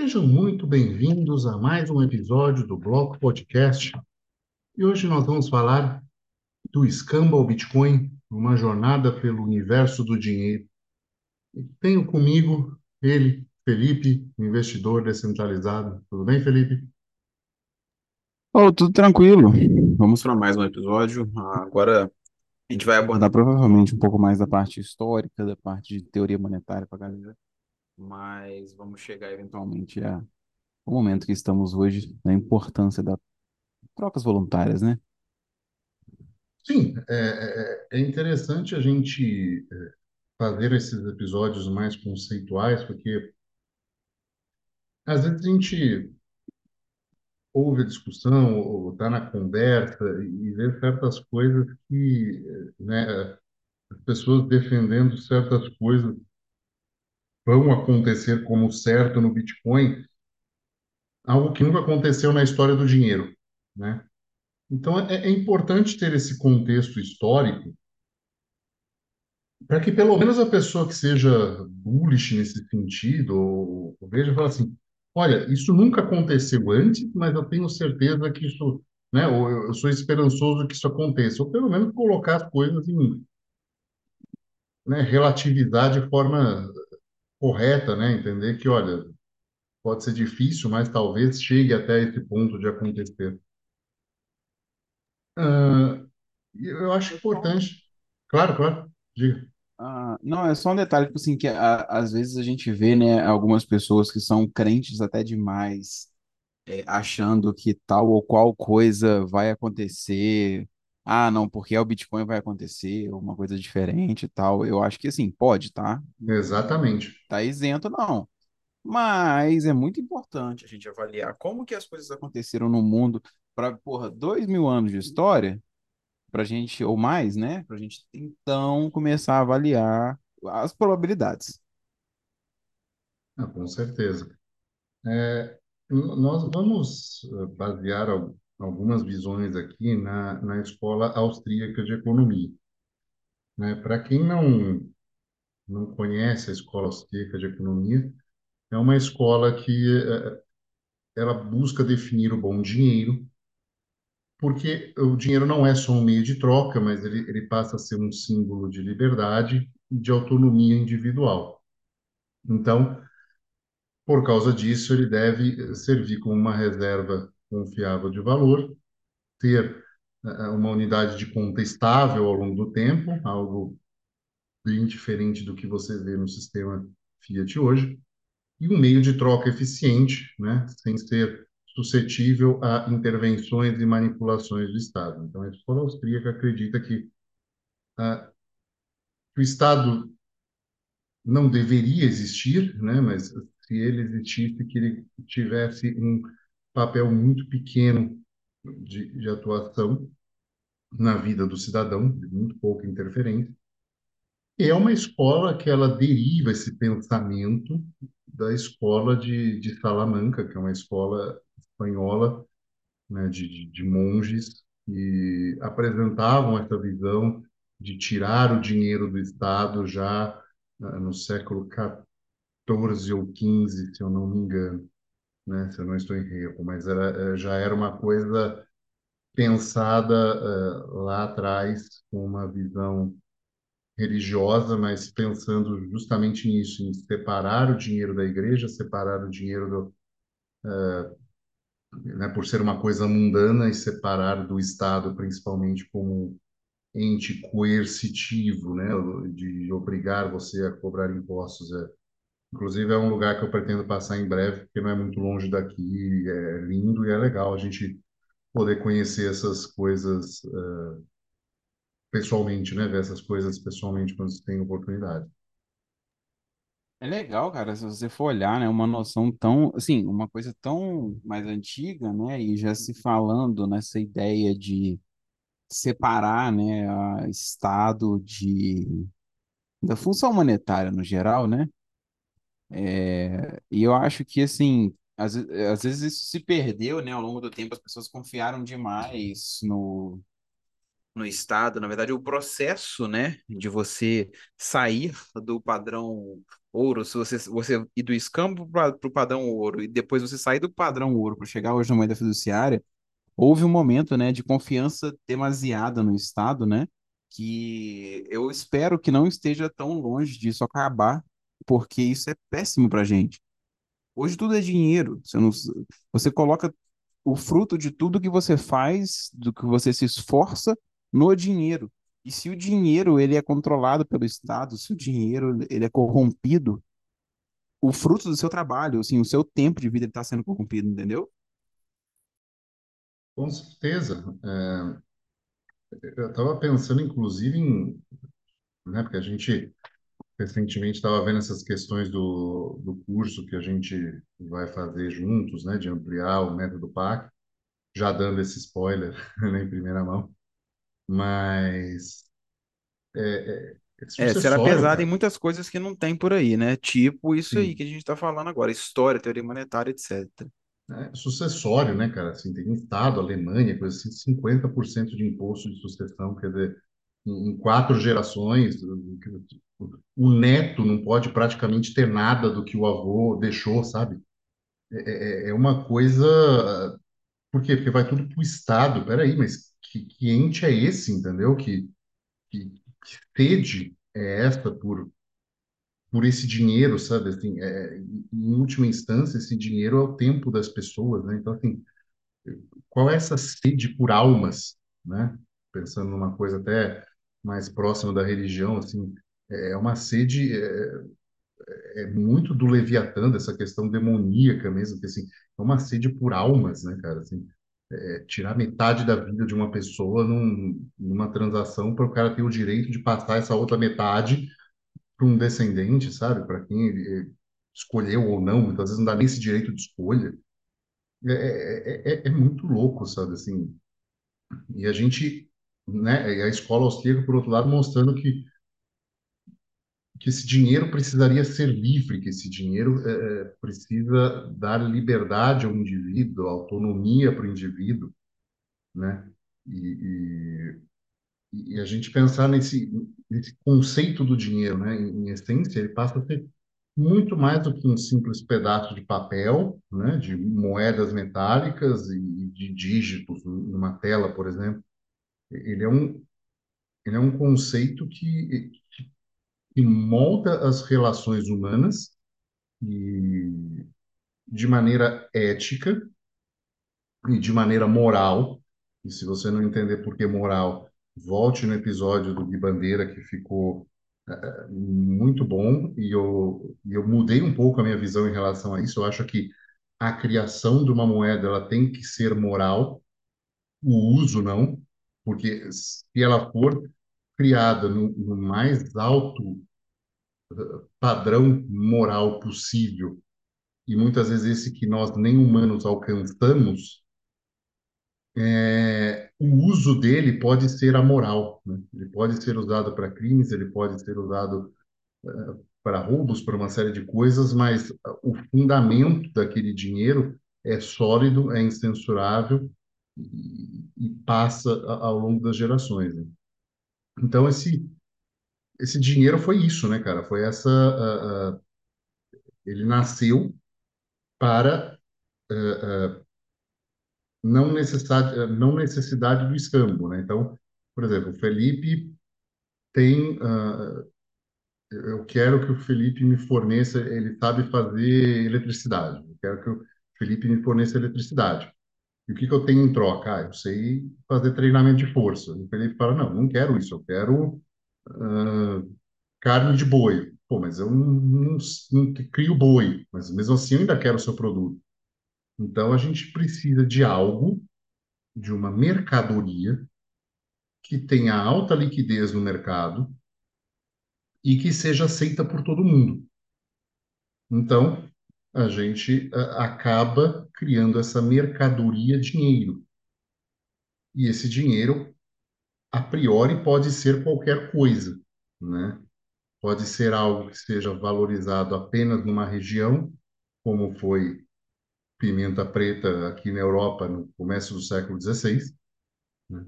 Sejam muito bem-vindos a mais um episódio do Bloco Podcast. E hoje nós vamos falar do escambo ao Bitcoin, uma jornada pelo universo do dinheiro. Tenho comigo ele, Felipe, investidor descentralizado. Tudo bem, Felipe? Oh, tudo tranquilo. Vamos para mais um episódio. Agora a gente vai abordar provavelmente um pouco mais da parte histórica, da parte de teoria monetária para a galera, mas vamos chegar eventualmente ao momento que estamos hoje, na importância das trocas voluntárias, né? Sim, é, é, é interessante a gente é, fazer esses episódios mais conceituais, porque às vezes a gente ouve a discussão ou está na conversa e vê certas coisas que, né, as pessoas defendendo certas coisas vão acontecer como certo no Bitcoin, algo que nunca aconteceu na história do dinheiro, né? Então é, é importante ter esse contexto histórico para que pelo menos a pessoa que seja bullish nesse sentido, ou, ou veja fala assim, olha, isso nunca aconteceu antes, mas eu tenho certeza que isso, né, ou eu sou esperançoso que isso aconteça, ou pelo menos colocar as coisas em, né, relativizar de forma correta, né, entender que, olha, pode ser difícil, mas talvez chegue até esse ponto de acontecer. Ah, eu acho importante, claro, claro, diga. Ah, não, é só um detalhe, tipo assim, que a- às vezes a gente vê, né, algumas pessoas que são crentes até demais é, achando que tal ou qual coisa vai acontecer. Ah, não, porque é o Bitcoin vai acontecer, uma coisa diferente e tal. Eu acho que assim, pode, tá? Exatamente. Tá isento, não. Mas é muito importante a gente avaliar como que as coisas aconteceram no mundo para, porra, dois mil anos de história, pra gente, ou mais, né? Pra gente então começar a avaliar as probabilidades. Ah, com certeza. É, nós vamos eh, basear algumas visões aqui na, na Escola Austríaca de Economia. Né? Para quem não, não conhece a Escola Austríaca de Economia, é uma escola que eh, ela busca definir o bom dinheiro, porque o dinheiro não é só um meio de troca, mas ele, ele passa a ser um símbolo de liberdade e de autonomia individual. Então, por causa disso, ele deve servir como uma reserva confiável de valor ter eh, uma unidade de conta estável ao longo do tempo, algo bem diferente do que você vê no sistema Fiat hoje, e um meio de troca eficiente, né, sem ser suscetível a intervenções e manipulações do Estado. Então, a escola austríaca acredita que ah, o Estado não deveria existir, né, mas se ele existisse, que ele tivesse um papel muito pequeno de, de atuação na vida do cidadão, de muito pouca interferência. É uma escola que ela deriva esse pensamento da escola de, de Salamanca, que é uma escola espanhola, né, de, de, de monges, que apresentavam essa visão de tirar o dinheiro do Estado já ah, no século XIV ou XV, se eu não me engano, né, se eu não estou em erro, mas era, eh, já era uma coisa pensada eh, lá atrás com uma visão religiosa, mas pensando justamente nisso, em separar o dinheiro da igreja, separar o dinheiro do, né, por ser uma coisa mundana e separar do Estado, principalmente como ente coercitivo, né, de obrigar você a cobrar impostos. É, inclusive é um lugar que eu pretendo passar em breve, porque não é muito longe daqui, é lindo e é legal a gente poder conhecer essas coisas uh, pessoalmente, né, ver essas coisas pessoalmente quando você tem oportunidade. É legal, cara, se você for olhar, né, uma noção tão, assim, uma coisa tão mais antiga, né, e já se falando nessa ideia de separar, né, a Estado de da função monetária no geral, né? É, e eu acho que assim, às, às vezes isso se perdeu, né, ao longo do tempo, as pessoas confiaram demais no, no estado, na verdade, o processo, né, de você sair do padrão ouro, se você, você ir do escambo para o padrão ouro e depois você sair do padrão ouro para chegar hoje na moeda fiduciária, houve um momento, né, de confiança demasiada no estado, né, que eu espero que não esteja tão longe disso acabar, porque isso é péssimo para gente. Hoje tudo é dinheiro. Você, não, você coloca o fruto de tudo que você faz, do que você se esforça, no dinheiro. E se o dinheiro ele é controlado pelo Estado, se o dinheiro ele é corrompido, o fruto do seu trabalho, assim, o seu tempo de vida está sendo corrompido, entendeu? Com certeza. É, eu estava pensando, inclusive, em, né, porque a gente recentemente estava vendo essas questões do, do curso que a gente vai fazer juntos, né, de ampliar o método PAC, já dando esse spoiler né, em primeira mão, mas é, é, é será pesado em muitas coisas que não tem por aí, né? Tipo isso aí Sim, que a gente está falando agora, história, teoria monetária, etc. é sucessório, né, cara? Assim, tem estado, Alemanha, coisa assim, 50% de imposto de sucessão, quer dizer, em quatro gerações, o neto não pode praticamente ter nada do que o avô deixou, sabe? É, é é uma coisa. Por quê? Porque vai tudo para o Estado. Peraí, mas que, que ente é esse, entendeu? Que, que, que sede é essa por, por esse dinheiro, sabe? Assim, é, em última instância, esse dinheiro é o tempo das pessoas, né? Então, assim, qual é essa sede por almas, né? Pensando numa coisa até mais próxima da religião, assim, é uma sede. é, é muito do Leviatã, dessa questão demoníaca mesmo, que assim, é uma sede por almas, né, cara? Assim, é, tirar metade da vida de uma pessoa num, numa transação para o cara ter o direito de passar essa outra metade para um descendente, sabe? Para quem escolheu ou não, muitas vezes não dá nem esse direito de escolha. É, é, é, é é muito louco, sabe? Assim, e a gente, né, e a escola austríaca, por outro lado, mostrando que que esse dinheiro precisaria ser livre, que esse dinheiro é, precisa dar liberdade ao indivíduo, autonomia para o indivíduo, né? E, e, e a gente pensar nesse, nesse conceito do dinheiro, né? Em, em essência, ele passa a ser muito mais do que um simples pedaço de papel, né? De moedas metálicas e de dígitos numa tela, por exemplo. Ele é um, ele é um conceito que, que molda as relações humanas e de maneira ética e de maneira moral. E se você não entender por que moral, volte no episódio do Gui Bandeira, que ficou eh, muito bom, e eu, eu mudei um pouco a minha visão em relação a isso. Eu acho que a criação de uma moeda ela tem que ser moral, o uso não, porque se ela for criada no, no mais alto padrão moral possível e muitas vezes esse que nós nem humanos alcançamos, é, o uso dele pode ser amoral, né? Ele pode ser usado para crimes, ele pode ser usado para roubos, para uma série de coisas, mas o fundamento daquele dinheiro é sólido, é incensurável e, e passa ao longo das gerações, né? Então esse esse dinheiro foi isso, né, cara? Foi essa a- a- ele nasceu para não necessidade, não necessidade do escambo, né? Então, por exemplo, o Felipe tem, eu quero que o Felipe me forneça, ele sabe fazer eletricidade, eu quero que o Felipe me forneça eletricidade. E o que que eu tenho em troca? Ah, eu sei fazer treinamento de força. O Felipe fala, não, não quero isso, eu quero ah, carne de boi. Pô, mas eu não, não, não crio boi, mas mesmo assim eu ainda quero o seu produto. Então a gente precisa de algo, de uma mercadoria que tenha alta liquidez no mercado e que seja aceita por todo mundo. Então, a gente acaba criando essa mercadoria dinheiro. E esse dinheiro, a priori, pode ser qualquer coisa, né? Pode ser algo que seja valorizado apenas numa região, como foi pimenta preta aqui na Europa no começo do século XVI, né?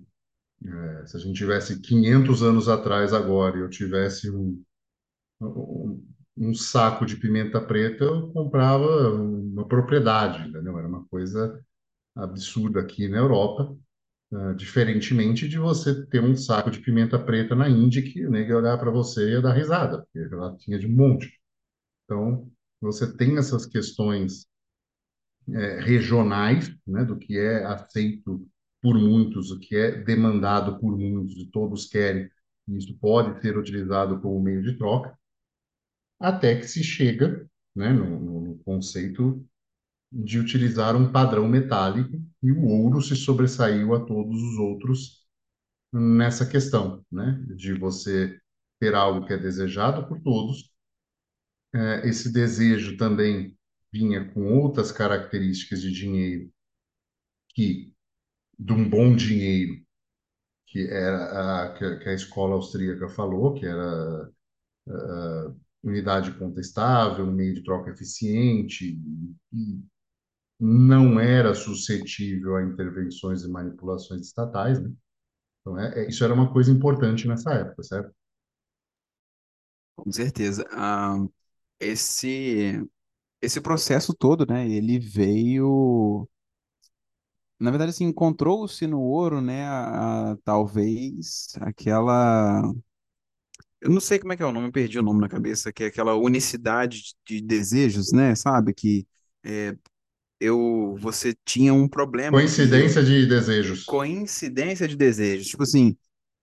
É, se a gente tivesse 500 anos atrás agora e eu tivesse um, um, um saco de pimenta preta, eu comprava uma propriedade, entendeu? Era uma coisa absurda aqui na Europa, ah, diferentemente de você ter um saco de pimenta preta na Índia que o nego ia olhar para você e ia dar risada, porque lá tinha de monte. Então, você tem essas questões eh, regionais, né, do que é aceito por muitos, o que é demandado por muitos, e todos querem, e isso pode ser utilizado como meio de troca, até que se chega, né, no no conceito de utilizar um padrão metálico, e o ouro se sobressaiu a todos os outros nessa questão, né, de você ter algo que é desejado por todos. Eh, esse desejo também vinha com outras características de dinheiro que de um bom dinheiro, que era a, que, a a escola austríaca falou, que era ah, unidade contestável, meio de troca eficiente, e não era suscetível a intervenções e manipulações estatais, né? Então, é, é- isso era uma coisa importante nessa época, certo? Com certeza. Ah, esse, esse processo todo, né? Ele veio. Na verdade, assim, encontrou-se no ouro, né? a- a- talvez aquela. Eu não sei como é que é o nome, perdi o nome na cabeça, que é aquela unicidade de desejos, né? Sabe? Que é, eu, você tinha um problema Coincidência de desejos. coincidência de desejos. Tipo assim,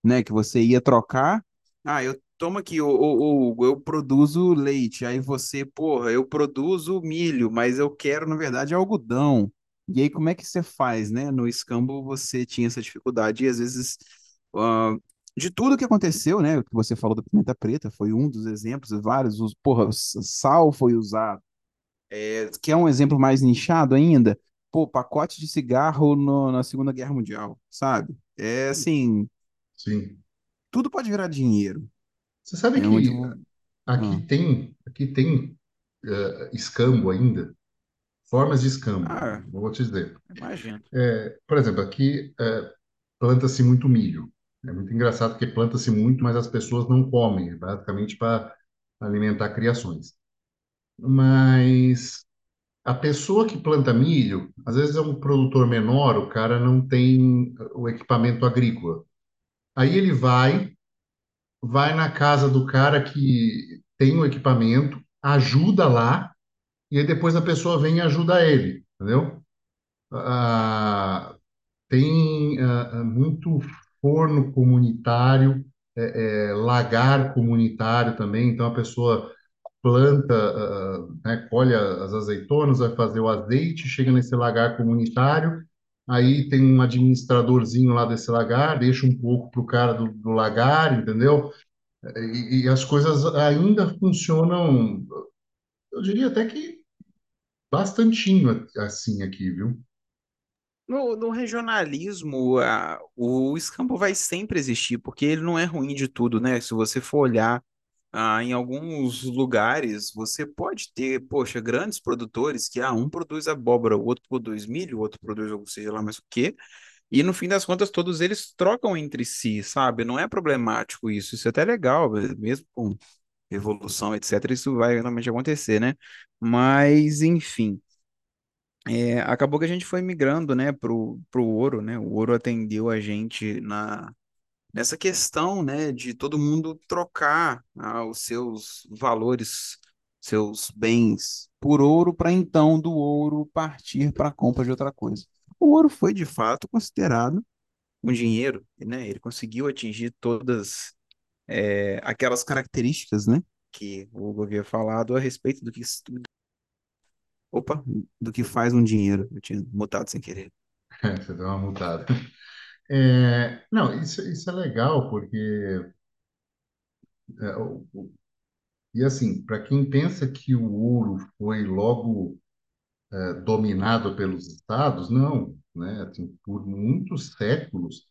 né? Que você ia trocar. Ah, eu tomo aqui, ou, ou, ou eu produzo leite. Aí você, porra, eu produzo milho, mas eu quero, na verdade, algodão. E aí, como é que você faz, né? No escambo você tinha essa dificuldade, e às vezes, ah, de tudo que aconteceu, né? O que você falou da pimenta preta foi um dos exemplos, vários, os, porra, sal foi usado é, que é um exemplo mais nichado ainda, pô, pacote de cigarro no- na Segunda Guerra Mundial, sabe? É assim, Sim. tudo pode virar dinheiro. Você sabe É onde. que vo- aqui Ah, tem, aqui tem eh, escambo ainda, formas de escambo, ah, vou te dizer. imagino. É, por exemplo, aqui eh, planta-se muito milho. É muito engraçado porque planta-se muito, mas as pessoas não comem, é basicamente para alimentar criações. Mas a pessoa que planta milho, às vezes é um produtor menor, o cara não tem o equipamento agrícola. Aí ele vai, vai na casa do cara que tem o equipamento, ajuda lá, e aí depois a pessoa vem e ajuda ele, entendeu? Ah, tem ah, ah, muito forno comunitário, é, é, lagar comunitário também, então a pessoa planta, ah, né, colhe as azeitonas, vai fazer o azeite, chega nesse lagar comunitário, aí tem um administradorzinho lá desse lagar, deixa um pouco para o cara do, do lagar, entendeu? E, e as coisas ainda funcionam, eu diria até que bastantinho assim aqui, viu? No, no regionalismo, a- o escambo vai sempre existir, porque ele não é ruim de tudo, né? Se você for olhar ah, em alguns lugares, você pode ter, poxa, grandes produtores que ah, um produz abóbora, o outro produz milho, o outro produz, ou seja lá mais o quê. E no fim das contas, todos eles trocam entre si, sabe? Não é problemático isso. Isso é até legal, mesmo com evolução, etc. Isso vai realmente acontecer, né? Mas, enfim, é, acabou que a gente foi migrando, né, pro, pro ouro, né? O ouro atendeu a gente na, nessa questão, né, de todo mundo trocar ah, os seus valores, seus bens por ouro, para então do ouro partir para a compra de outra coisa. O ouro foi, de fato, considerado um dinheiro, né? Ele conseguiu atingir todas é, aquelas características, né? Que o Hugo havia falado a respeito do que, opa, do que faz um dinheiro. Eu tinha mutado sem querer. Você deu uma mudada. É, não, isso, isso é legal, porque, é, o- o- e assim, para quem pensa que o ouro foi logo é, dominado pelos estados, não, né? Assim, por muitos séculos,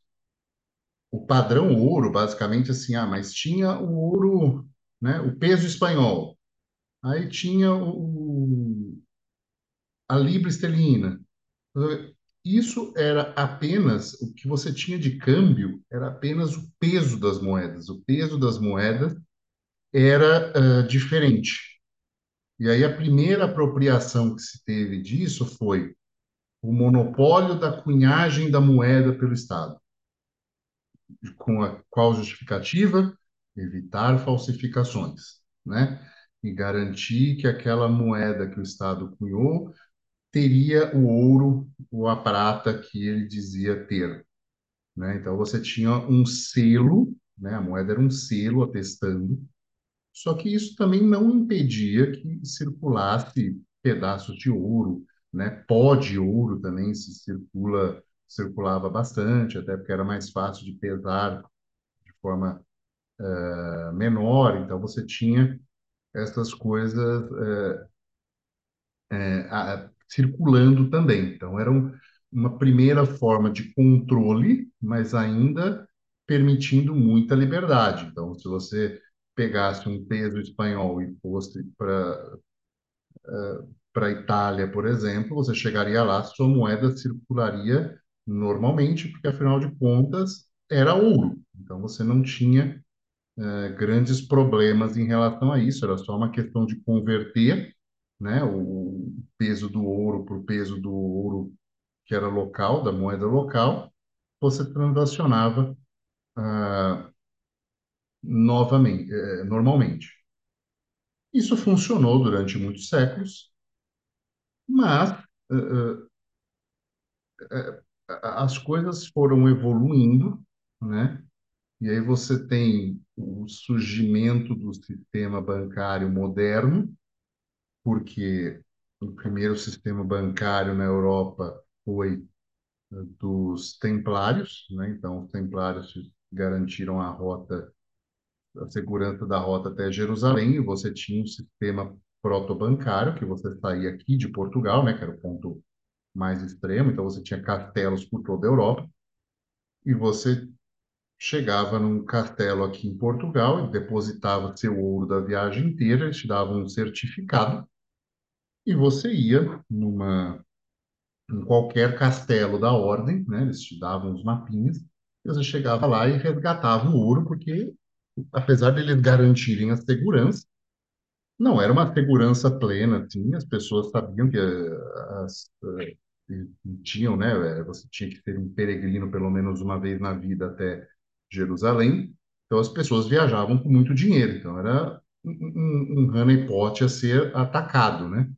o padrão ouro, basicamente assim, ah, mas tinha o ouro, né? O peso espanhol, aí tinha o, a libra esterlina, isso era apenas o que você tinha de câmbio, era apenas o peso das moedas. O peso das moedas era ah, diferente. E aí a primeira apropriação que se teve disso foi o monopólio da cunhagem da moeda pelo Estado. Com a qual justificativa? Evitar falsificações, né? E garantir que aquela moeda que o Estado cunhou teria o ouro ou a prata que ele dizia ter, né? Então você tinha um selo, né? A moeda era um selo atestando só que isso também não impedia que circulasse pedaços de ouro, né? Pó de ouro também se circula, circulava bastante, até porque era mais fácil de pesar de forma eh, menor. Então você tinha essas coisas eh, a- circulando também. Então era um- uma primeira forma de controle, mas ainda permitindo muita liberdade. Então, se você pegasse um peso espanhol e fosse para para a Itália, por exemplo, você chegaria lá, sua moeda circularia normalmente, porque afinal de contas era ouro. Então você não tinha eh, grandes problemas em relação a isso, era só uma questão de converter, né, o peso do ouro para o peso do ouro que era local, da moeda local, você transacionava ah, novamente, eh, normalmente. Isso funcionou durante muitos séculos, mas eh, eh, as coisas foram evoluindo, né? E aí você tem o surgimento do sistema bancário moderno, porque o primeiro sistema bancário na Europa foi eh, dos Templários, né? Então, os Templários garantiram a rota, a segurança da rota até Jerusalém, e você tinha um sistema proto-bancário, que você saía aqui de Portugal, né? Que era o ponto mais extremo, então você tinha castelos por toda a Europa, e você chegava num castelo aqui em Portugal e depositava seu ouro da viagem inteira, eles te davam um certificado e você ia numa em qualquer castelo da ordem, né? Eles te davam os mapinhas e você chegava lá e resgatava o ouro, porque apesar de eles garantirem a segurança, não era uma segurança plena, assim, as pessoas sabiam que eh, as, eh, tinham, né? eh, Você tinha que ser um peregrino pelo menos uma vez na vida até Jerusalém. Então as pessoas viajavam com muito dinheiro. Então era um, um, um honeypot a ser atacado, né?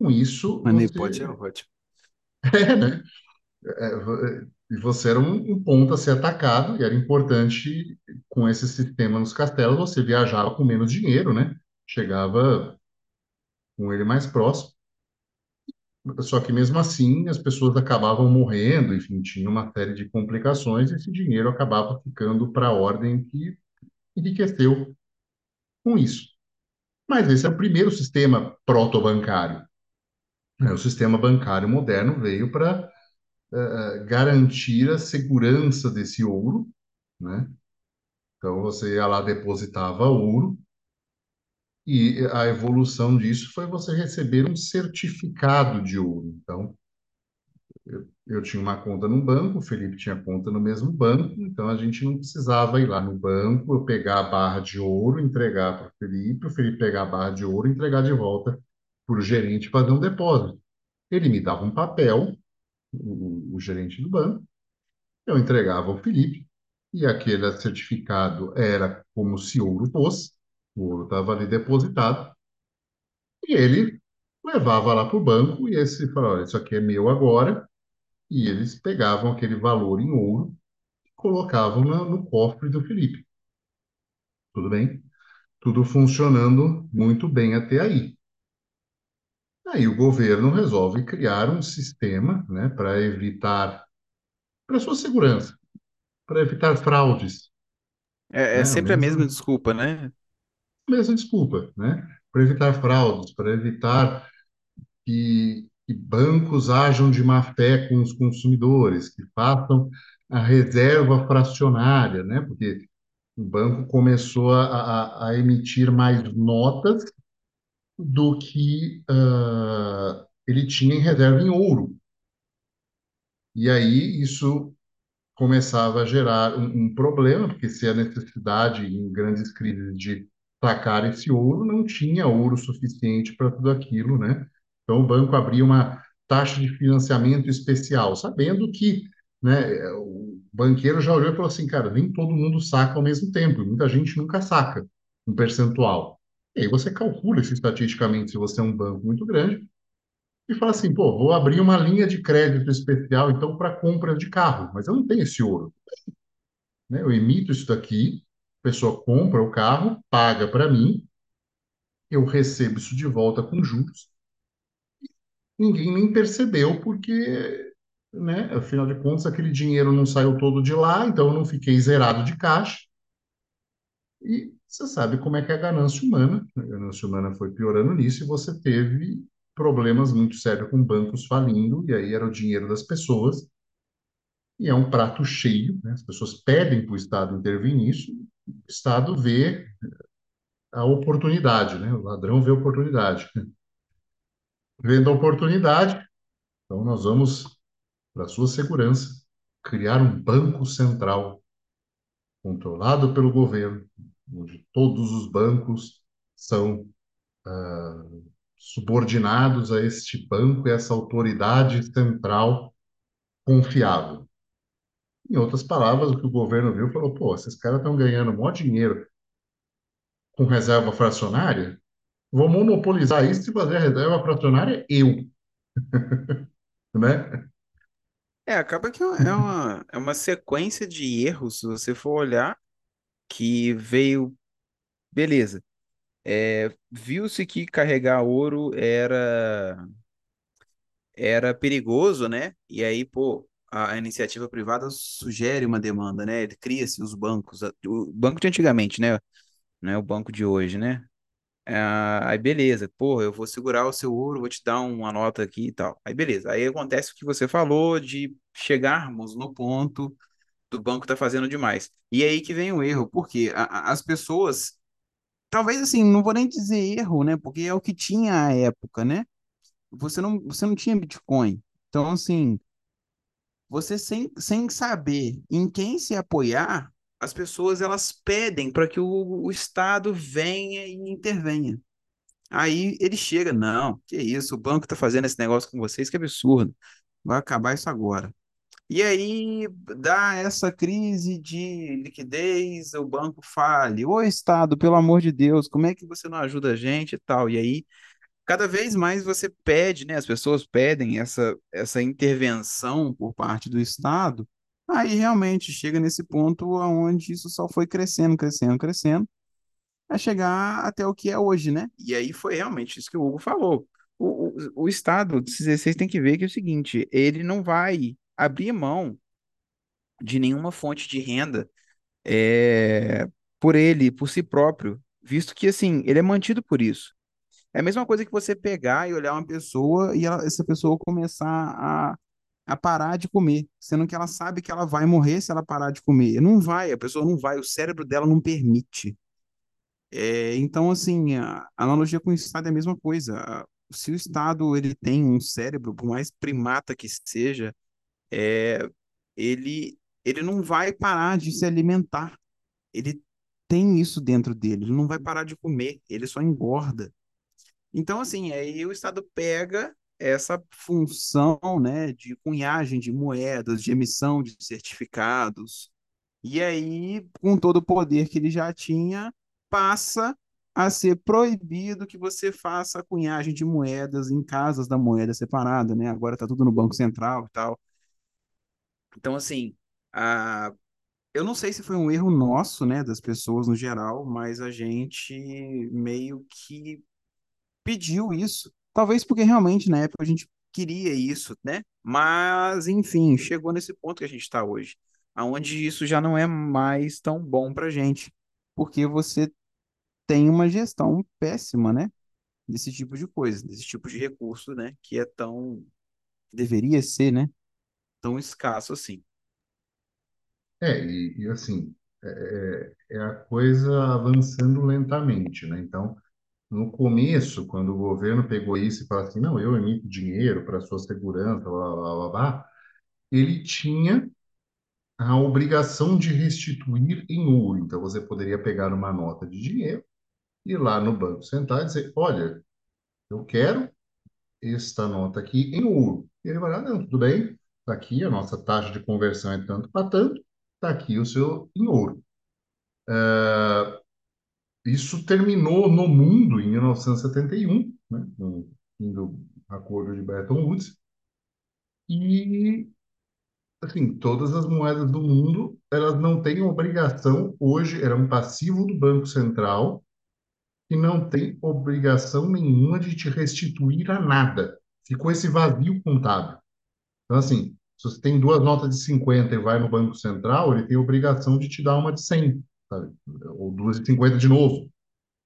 Com isso Honeypot é você ótimo. é, né? É, vo- e você era um, um ponto a ser atacado e era importante com esse sistema nos castelos você viajava com menos dinheiro, né? Chegava com ele mais próximo. Só que mesmo assim as pessoas acabavam morrendo, enfim, tinha uma série de complicações e esse dinheiro acabava ficando para a ordem que enriqueceu com isso. Mas esse é o primeiro sistema proto-bancário. Né? O sistema bancário moderno veio para eh, garantir a segurança desse ouro, né? Então você ia lá depositava ouro e a evolução disso foi você receber um certificado de ouro. Então Eu tinha uma conta no banco, o Felipe tinha conta no mesmo banco, então a gente não precisava ir lá no banco, eu pegar a barra de ouro, entregar para o Felipe, o Felipe pegar a barra de ouro entregar de volta para o gerente fazer um depósito. Ele me dava um papel, o, o gerente do banco, eu entregava ao Felipe, e aquele certificado era como se ouro fosse, o ouro estava ali depositado, e ele levava lá para o banco, e esse falou, olha, isso aqui é meu agora, e eles pegavam aquele valor em ouro colocavam na- no cofre do Felipe. Tudo bem? Tudo funcionando muito bem até aí. Aí o governo resolve criar um sistema, né, para evitar, para sua segurança, para evitar fraudes, É, é né? A sempre a mesma mesma, desculpa, né? mesma desculpa, né? Para evitar fraudes, para evitar que, que bancos ajam de má fé com os consumidores, que façam a reserva fracionária, né? Porque o banco começou a, a, a emitir mais notas do que ah, ele tinha em reserva em ouro. E aí isso começava a gerar um, um problema, porque se a necessidade em grandes crises de sacar esse ouro, não tinha ouro suficiente para tudo aquilo, né? Então o banco abria uma taxa de financiamento especial, sabendo que, né, o banqueiro já olhou e falou assim, cara, nem todo mundo saca ao mesmo tempo, muita gente nunca saca um percentual. E aí você calcula isso estatisticamente se você é um banco muito grande e fala assim, pô, vou abrir uma linha de crédito especial então para compra de carro, mas eu não tenho esse ouro, né? Eu emito isso daqui, a pessoa compra o carro, paga para mim, eu recebo isso de volta com juros, ninguém nem percebeu porque, né, afinal de contas aquele dinheiro não saiu todo de lá, então eu não fiquei zerado de caixa. E você sabe como é que é a ganância humana. A ganância humana foi piorando nisso e você teve problemas muito sérios com bancos falindo, e aí era o dinheiro das pessoas, e é um prato cheio, né? As pessoas pedem para o Estado intervir nisso, o Estado vê a oportunidade, né? O ladrão vê a oportunidade. Vendo a oportunidade, então nós vamos, para sua segurança, criar um banco central controlado pelo governo, onde todos os bancos são ah, subordinados a este banco e essa autoridade central confiável. Em outras palavras, o que o governo viu falou: pô, esses caras estão ganhando de dinheiro com reserva fracionária, vou monopolizar isso e fazer a reserva fracionária eu, né? É, acaba que é uma, é uma sequência de erros, se você for olhar, que veio, beleza. É, viu-se que carregar ouro era era perigoso, né? E aí, pô, a, iniciativa privada sugere uma demanda, né? Cria-se os bancos, o banco de antigamente, né? Não é o banco de hoje, né? Ah, aí beleza, pô, eu vou segurar o seu ouro, vou te dar uma nota aqui e tal. Aí beleza, aí acontece o que você falou de chegarmos no ponto do banco tá fazendo demais. E aí que vem o erro, porque a- a- as pessoas, talvez assim, não vou nem dizer erro, né? Porque é o que tinha à época, né? Você não, você não tinha Bitcoin. Então, assim, você sem, sem saber em quem se apoiar, as pessoas elas pedem para que o, o Estado venha e intervenha. Aí ele chega, não, que isso, o banco está fazendo esse negócio com vocês, que absurdo. Vai acabar isso agora. E aí dá essa crise de liquidez, o banco fale, ô Estado, pelo amor de Deus, como é que você não ajuda a gente e tal? E aí cada vez mais você pede, né? As pessoas pedem essa, essa intervenção por parte do Estado. Aí realmente chega nesse ponto onde isso só foi crescendo, crescendo, crescendo, a chegar até o que é hoje, né? E aí foi realmente isso que o Hugo falou. O, o, o Estado, vocês têm que ver que é o seguinte, ele não vai abrir mão de nenhuma fonte de renda é, por ele, por si próprio, visto que, assim, ele é mantido por isso. É a mesma coisa que você pegar e olhar uma pessoa e ela- essa pessoa começar a, a parar de comer, sendo que ela sabe que ela vai morrer se ela parar de comer. Não vai, a pessoa não vai, o cérebro dela não permite. É, então, assim, a analogia com o Estado é a mesma coisa. Se o Estado ele tem um cérebro, por mais primata que seja, é, ele, ele não vai parar de se alimentar. Ele tem isso dentro dele, ele não vai parar de comer, ele só engorda. Então, assim, aí o Estado pega essa função, né, de cunhagem de moedas, de emissão de certificados, e aí, com todo o poder que ele já tinha, passa a ser proibido que você faça cunhagem de moedas em casas da moeda separada, né? Agora tá tudo no Banco Central e tal. Então, assim, a... eu não sei se foi um erro nosso, né, das pessoas no geral, mas a gente meio que pediu isso. Talvez porque realmente na época a gente queria isso, né? Mas, enfim, chegou nesse ponto que a gente está hoje, aonde isso já não é mais tão bom para gente, porque você tem uma gestão péssima, né? Desse tipo de coisa, desse tipo de recurso, né? Que é tão, deveria ser, né? Tão escasso assim. É, e, e assim, é, é é a coisa avançando lentamente, né? Então, no começo, quando o governo pegou isso e falou assim, não, eu emito dinheiro para sua segurança, blá, blá, blá, blá, ele tinha a obrigação de restituir em ouro. Então, você poderia pegar uma nota de dinheiro, ir lá no Banco Central e dizer: Olha, eu quero esta nota aqui em ouro. E ele vai lá: Não, tudo bem, está aqui, a nossa taxa de conversão é tanto para tanto, está aqui o seu em ouro. Uh, isso terminou no mundo em 1971, né, com o fim do acordo de Bretton Woods, e assim, todas as moedas do mundo, elas não têm obrigação, hoje era um passivo do Banco Central, e não tem obrigação nenhuma de te restituir a nada. Ficou esse vazio contábil. Então, assim, se você tem duas notas de 50 e vai no Banco Central, ele tem obrigação de te dar uma de 100, sabe? ou duas de 50 de novo.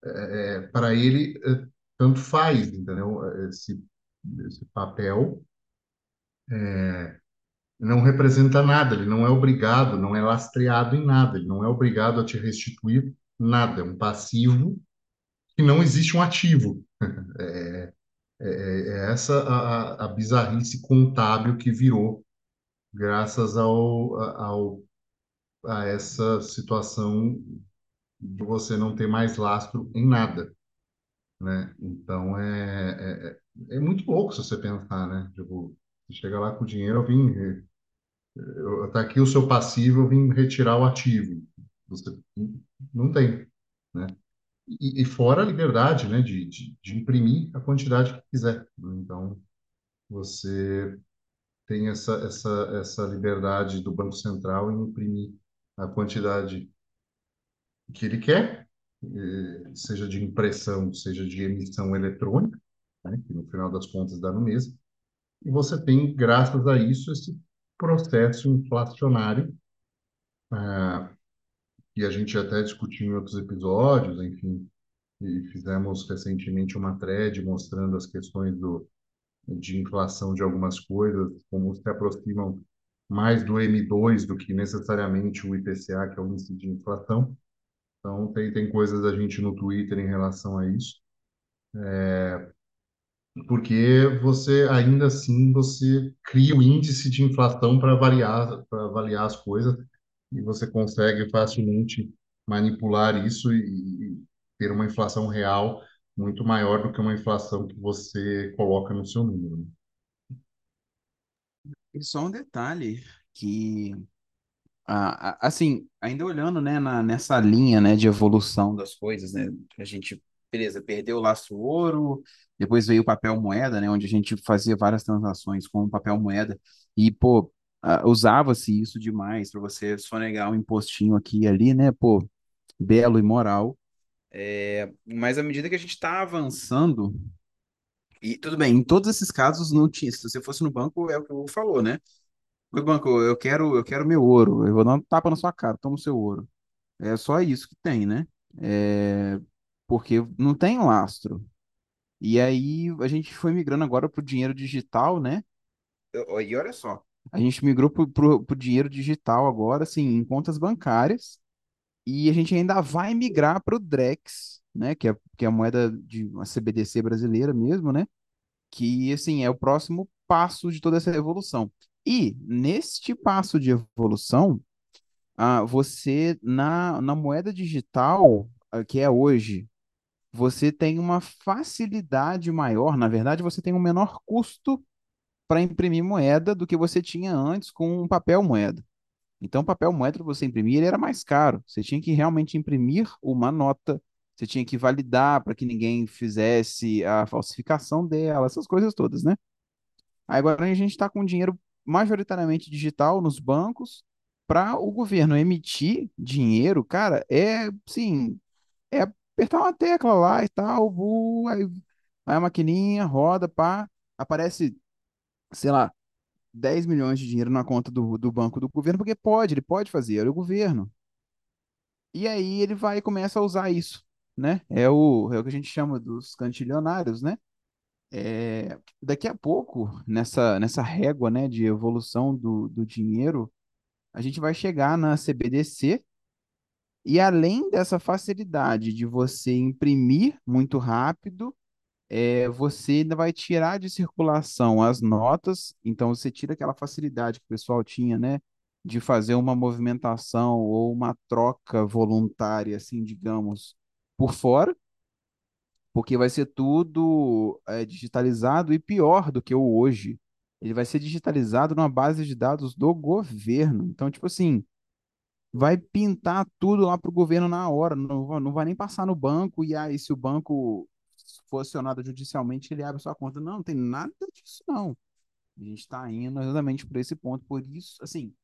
É, é para ele, é, tanto faz, entendeu? Esse, esse papel é, não representa nada, ele não é obrigado, não é lastreado em nada, ele não é obrigado a te restituir nada, é um passivo que não existe um ativo. É, é, é essa a, a bizarrice contábil que virou graças ao, ao, a essa situação de você não ter mais lastro em nada, né? Então é, é, é muito louco se você pensar, né? Tipo, você chega lá com o dinheiro, eu vim, está aqui o seu passivo, eu vim retirar o ativo. Você não tem, né? E, e fora a liberdade, né, de, de, de imprimir a quantidade que quiser. né? Então, você tem essa, essa, essa liberdade do Banco Central em imprimir a quantidade que ele quer, eh, seja de impressão, seja de emissão eletrônica, né, que no final das contas dá no mesmo. E você tem, graças a isso, esse processo inflacionário, ah, que a gente até discutiu em outros episódios, enfim, e fizemos recentemente uma thread mostrando as questões do, de inflação de algumas coisas, como se aproximam mais do M2 do que necessariamente o IPCA, que é o índice de inflação. Então, tem, tem coisas da gente no Twitter em relação a isso. É, porque você, ainda assim, você cria o índice de inflação para avaliar, para avaliar as coisas e você consegue facilmente manipular isso e, e ter uma inflação real muito maior do que uma inflação que você coloca no seu número. né? E só um detalhe que, ah, assim, ainda olhando, né, na, nessa linha, né, de evolução das coisas, né, a gente, beleza, perdeu o laço ouro, depois veio o papel moeda, né, onde a gente fazia várias transações com o papel moeda e, pô, ah, usava-se isso demais para você sonegar um impostinho aqui e ali, né, pô, belo e moral. É, mas à medida que a gente está avançando, e tudo bem, em todos esses casos não tinha. Se você fosse no banco, é o que o falou, né? Oi, banco, eu quero, eu quero meu ouro. Eu vou dar um tapa na sua cara, toma o seu ouro. É só isso que tem, né? É, porque não tem lastro. E aí a gente foi migrando agora para o dinheiro digital, né? E olha só, a gente migrou para o dinheiro digital agora, assim, em contas bancárias. E a gente ainda vai migrar para o Drex, né? Que é, que é a moeda de uma CBDC brasileira mesmo, né? Que, assim, é o próximo passo de toda essa evolução. E, neste passo de evolução, ah, você, na, na moeda digital, ah, que é hoje, você tem uma facilidade maior, na verdade, você tem um menor custo para imprimir moeda do que você tinha antes com um papel moeda. Então, o papel moeda para você imprimir ele era mais caro. Você tinha que realmente imprimir uma nota, você tinha que validar para que ninguém fizesse a falsificação dela, essas coisas todas, né? Aí agora a gente está com dinheiro majoritariamente digital nos bancos. Para o governo emitir dinheiro, cara, é sim, é apertar uma tecla lá e tal, bu, aí, aí a maquininha roda, pá, aparece, sei lá, 10 milhões de dinheiro na conta do, do banco do governo, porque pode, ele pode fazer, é o governo. E aí ele vai e começa a usar isso, né? É o, é o que a gente chama dos cantilionários, né? É, daqui a pouco, nessa, nessa régua, né, de evolução do, do dinheiro, a gente vai chegar na CBDC, e além dessa facilidade de você imprimir muito rápido, é, você ainda vai tirar de circulação as notas, então você tira aquela facilidade que o pessoal tinha, né, de fazer uma movimentação ou uma troca voluntária, assim, digamos, por fora, porque vai ser tudo é, digitalizado e pior do que o hoje. Ele vai ser digitalizado numa base de dados do governo. Então, tipo assim, vai pintar tudo lá para o governo na hora, não, não vai nem passar no banco, e aí, se o banco for acionado judicialmente, ele abre sua conta. Não, não tem nada disso, não. A gente está indo exatamente por esse ponto, por isso, assim,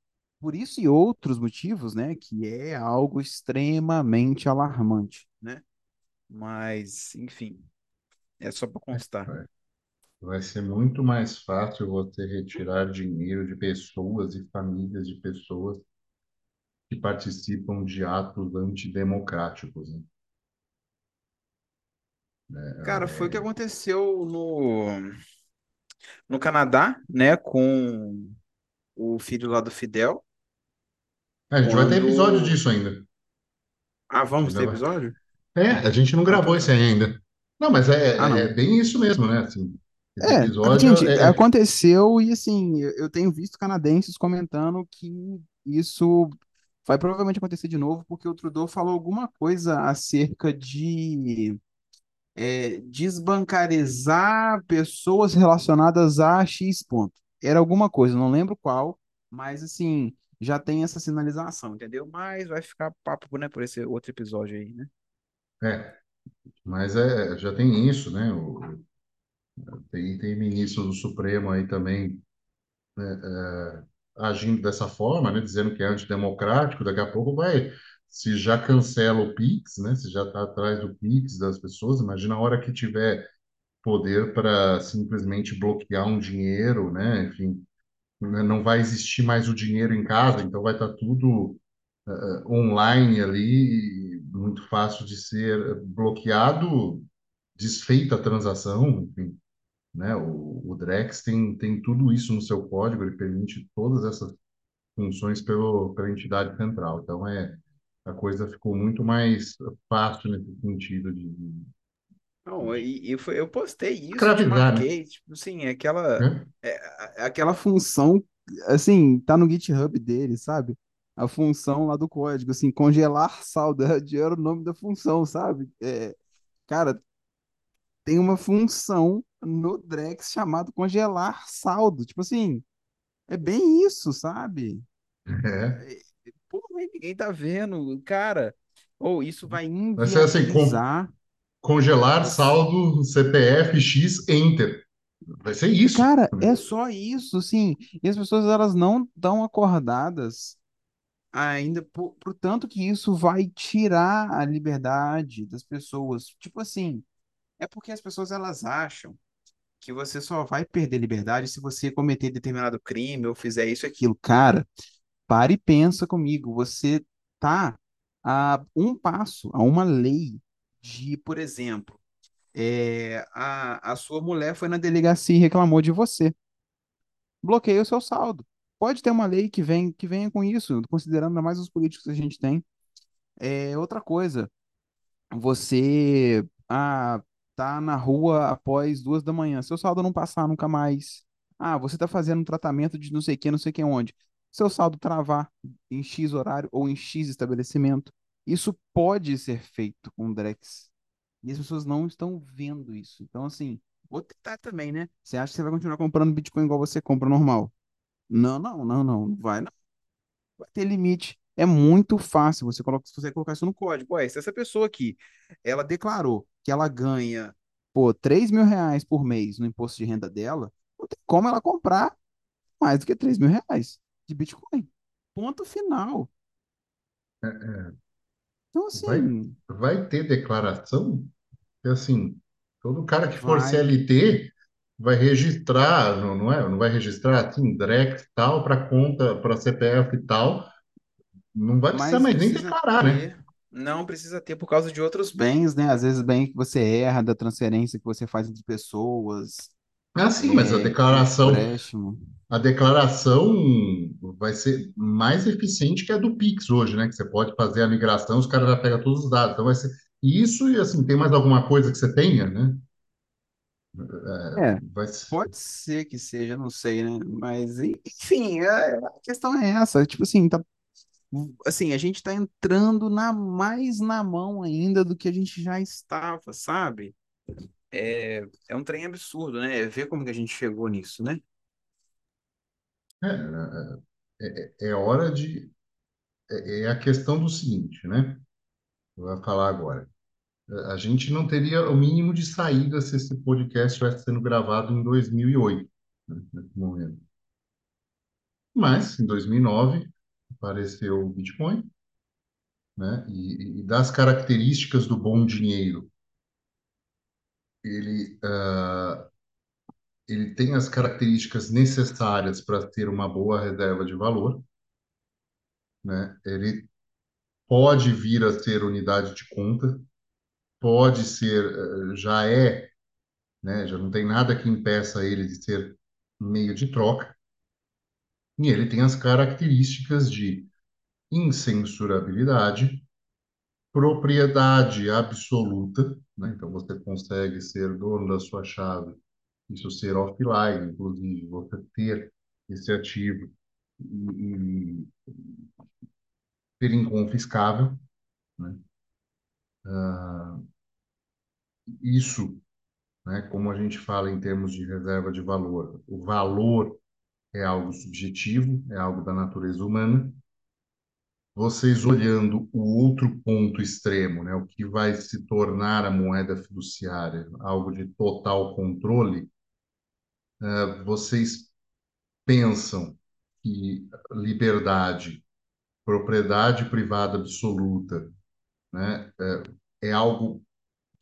por isso e outros motivos, né, que é algo extremamente alarmante, né? Mas, enfim, é só para constar. Vai ser muito mais fácil você retirar dinheiro de pessoas e famílias de pessoas que participam de atos antidemocráticos, né? Cara, foi o que aconteceu no, no Canadá, né, com o filho lá do Fidel, É, a gente vai ter episódio disso ainda. Ah, vamos Ainda ter vai. episódio? É, a gente não Ah, gravou esse ainda. Não, mas Ah, é, é, é não. bem isso mesmo, né? Assim, É, episódio gente, é, é- aconteceu e assim, eu eu tenho visto canadenses comentando que isso vai provavelmente acontecer de novo, porque o Trudeau falou alguma coisa acerca de é, desbancarizar pessoas relacionadas a X ponto. Era alguma coisa, não lembro qual, mas assim, já tem essa sinalização, entendeu? Mas vai ficar papo, né, por esse outro episódio aí, né? é, mas é, já tem isso, né? O, tem, tem ministro do Supremo aí também agindo dessa forma, né? Dizendo que é antidemocrático. Daqui a pouco vai, se já cancela o Pix, né? Se já está atrás do Pix das pessoas, imagina a hora que tiver poder para simplesmente bloquear um dinheiro, né? Enfim, né, não vai existir mais o dinheiro em casa, então vai estar tudo eh, online ali, muito fácil de ser bloqueado, desfeita a transação, enfim, né? O, o Drex tem, tem tudo isso no seu código, ele permite todas essas funções pelo, pela entidade central. Então, é, a coisa ficou muito mais fácil nesse sentido de, Não, e, e foi- eu postei isso te escravizar, né? marquei, tipo assim, aquela, Né? é, a- aquela função, assim, tá no GitHub dele, sabe? A função lá do código, assim, congelar saldo, era o nome da função, sabe? É, cara, tem uma função no Drex chamado congelar saldo, tipo assim, é bem isso, sabe? É. Mas ninguém tá vendo, cara, ou isso vai Vai ser assim, con- inviabilizar congelar saldo CPF X Enter. Vai ser isso. Cara, é só isso, sim. E as pessoas elas não estão acordadas ainda por, por tanto que isso vai tirar a liberdade das pessoas. Tipo assim, é porque as pessoas elas acham que você só vai perder liberdade se você cometer determinado crime ou fizer isso e aquilo. Cara, pare e pensa comigo. Você tá a um passo, a uma lei de, por exemplo, é, a, a sua mulher foi na delegacia e reclamou de você. bloqueia o seu saldo. Pode ter uma lei que vem que venha com isso, considerando mais os políticos que a gente tem. É outra coisa, você ah, tá na rua após duas da manhã, seu saldo não passar nunca mais. Ah, você tá fazendo um tratamento de não sei o que, não sei o que onde. Seu saldo travar em X horário ou em X estabelecimento. Isso pode ser feito com Drex. E as pessoas não estão vendo isso. Então, assim, vou tentar também, né? Você acha que você vai continuar comprando Bitcoin igual você compra normal? Não, não, não, não, vai, não. Vai ter limite. É muito fácil. Você coloca, você colocar isso no código. Ué, se essa pessoa aqui, ela declarou que ela ganha, pô, 3 mil reais por mês no imposto de renda dela, não tem como ela comprar mais do que 3 mil reais de Bitcoin. Ponto final. Então, Vai, assim, vai ter declaração? que assim, todo cara que for vai, CLT vai registrar, não, não é? Não vai registrar assim, Drex tal para conta, para CPF e tal. Não vai precisar mas mais nem declarar, né? ter. Não precisa ter por causa de outros bens, né? Às vezes bem que você erra da transferência que você faz entre pessoas, Ah, sim, mas a é, declaração. A declaração vai ser mais eficiente que a do Pix hoje, né? Que você pode fazer a migração, os caras já pegam todos os dados. Então vai ser isso e assim, tem mais alguma coisa que você tenha, né? É, Vai, s- pode ser que seja, não sei, né? Mas, enfim, é- a questão é essa. Tipo assim, tá, assim, a gente tá entrando na mais na mão ainda do que a gente já estava, sabe? É, é um trem absurdo, né? Ver como que a gente chegou nisso, né? É, é, é é hora de. É, é a questão do seguinte, né? Vou falar agora. A gente não teria o mínimo de saída se esse podcast estivesse sendo gravado em 2008, né, nesse momento. Mas, em 2009, apareceu o Bitcoin, né? E, e das características do bom dinheiro, ele, ah, ele tem as características necessárias para ter uma boa reserva de valor, né? Ele pode vir a ser unidade de conta, pode ser, eh, já é, né? Já não tem nada que impeça ele de ser meio de troca, e ele tem as características de incensurabilidade, propriedade absoluta, né? Então você consegue ser dono da sua chave, isso ser offline, inclusive, você ter esse ativo e, ser inconfiscável, né? Isso, né, como a gente fala em termos de reserva de valor, o valor é algo subjetivo, é algo da natureza humana. Vocês olhando o outro ponto extremo, né, o que vai se tornar a moeda fiduciária, algo de total controle, eh, vocês pensam que liberdade, propriedade privada absoluta, né, é, é algo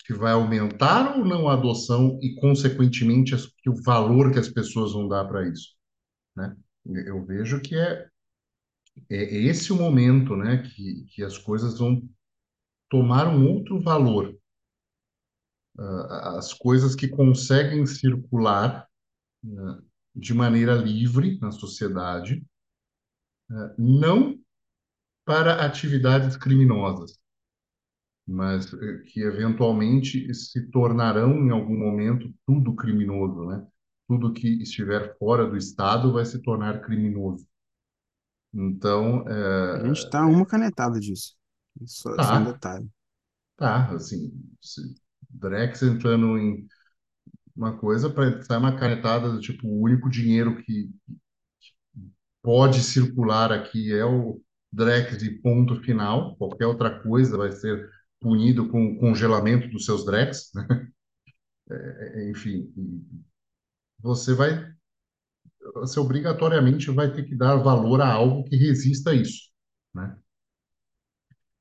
que vai aumentar ou não a adoção e, consequentemente, o valor que as pessoas vão dar para isso, né? Eu vejo que é, é esse o momento, né, que, que as coisas vão tomar um outro valor. Ah, As coisas que conseguem circular, né, de maneira livre na sociedade, não para atividades criminosas, mas eh, que eventualmente se tornarão em algum momento tudo criminoso, né? Tudo que estiver fora do Estado vai se tornar criminoso. Então, A gente é, tá uma canetada disso. Só, só um tá, detalhe. tá, assim, Drex entrando em uma coisa para sair uma canetada do tipo, o único dinheiro que pode circular aqui é o Drex e ponto final, qualquer outra coisa vai ser punido com o congelamento dos seus Drex, né? enfim, você vai, você obrigatoriamente vai ter que dar valor a algo que resista a isso, né?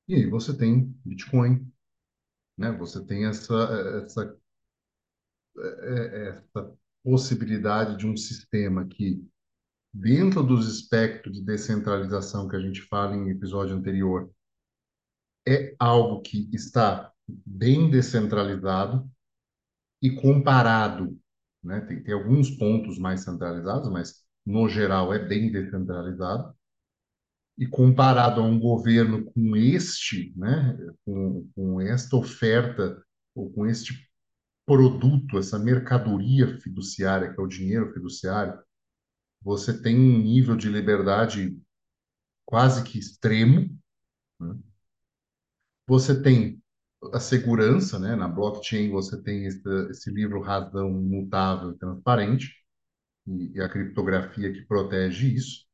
E aí você tem Bitcoin, né? Você tem essa, essa, essa possibilidade de um sistema que, dentro dos espectros de descentralização que a gente fala em episódio anterior, é algo que está bem descentralizado e comparado, né? Tem, tem alguns pontos mais centralizados, mas no geral é bem descentralizado e comparado a um governo com este, né, com, com esta oferta ou com este produto, essa mercadoria fiduciária, que é o dinheiro fiduciário, você tem um nível de liberdade quase que extremo. né? Você tem a segurança, né? Na blockchain você tem esse, esse livro razão imutável e transparente, e, e a criptografia que protege isso.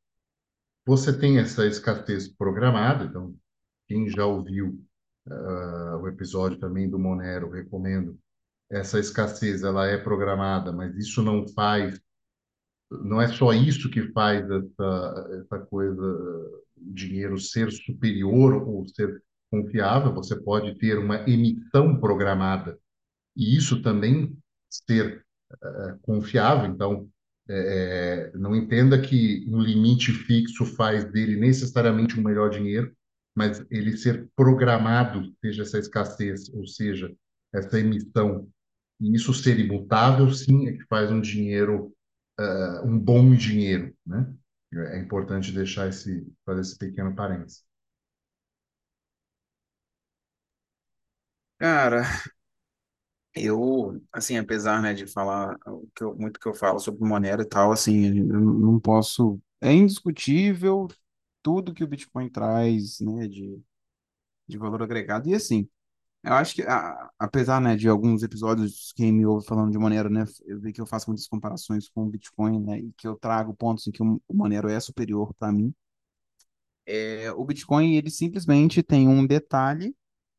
Você tem essa escassez programada, então quem já ouviu uh, o episódio também do Monero, recomendo. Essa escassez ela é programada, mas isso não faz, não é só isso que faz essa, essa coisa, dinheiro ser superior ou ser confiável. Você pode ter uma emissão programada e isso também ser uh, confiável. Então, é, não entenda que um limite fixo faz dele necessariamente um melhor dinheiro, mas ele ser programado, seja essa escassez, ou seja, essa emissão, e isso ser imutável, sim, é que faz um dinheiro, uh, um bom dinheiro, né? É importante deixar esse, fazer esse pequeno parênteses. Cara, Eu, assim, apesar, né, de falar o que eu- muito que eu falo sobre Monero e tal, assim, eu não posso. É indiscutível tudo que o Bitcoin traz, né, de, de valor agregado. E assim, eu acho que, a- apesar, né, de alguns episódios, quem me ouve falando de Monero, né, eu vi que eu faço muitas comparações com o Bitcoin, né, e que eu trago pontos em que o o Monero é superior para mim. É, o Bitcoin, ele simplesmente tem um detalhe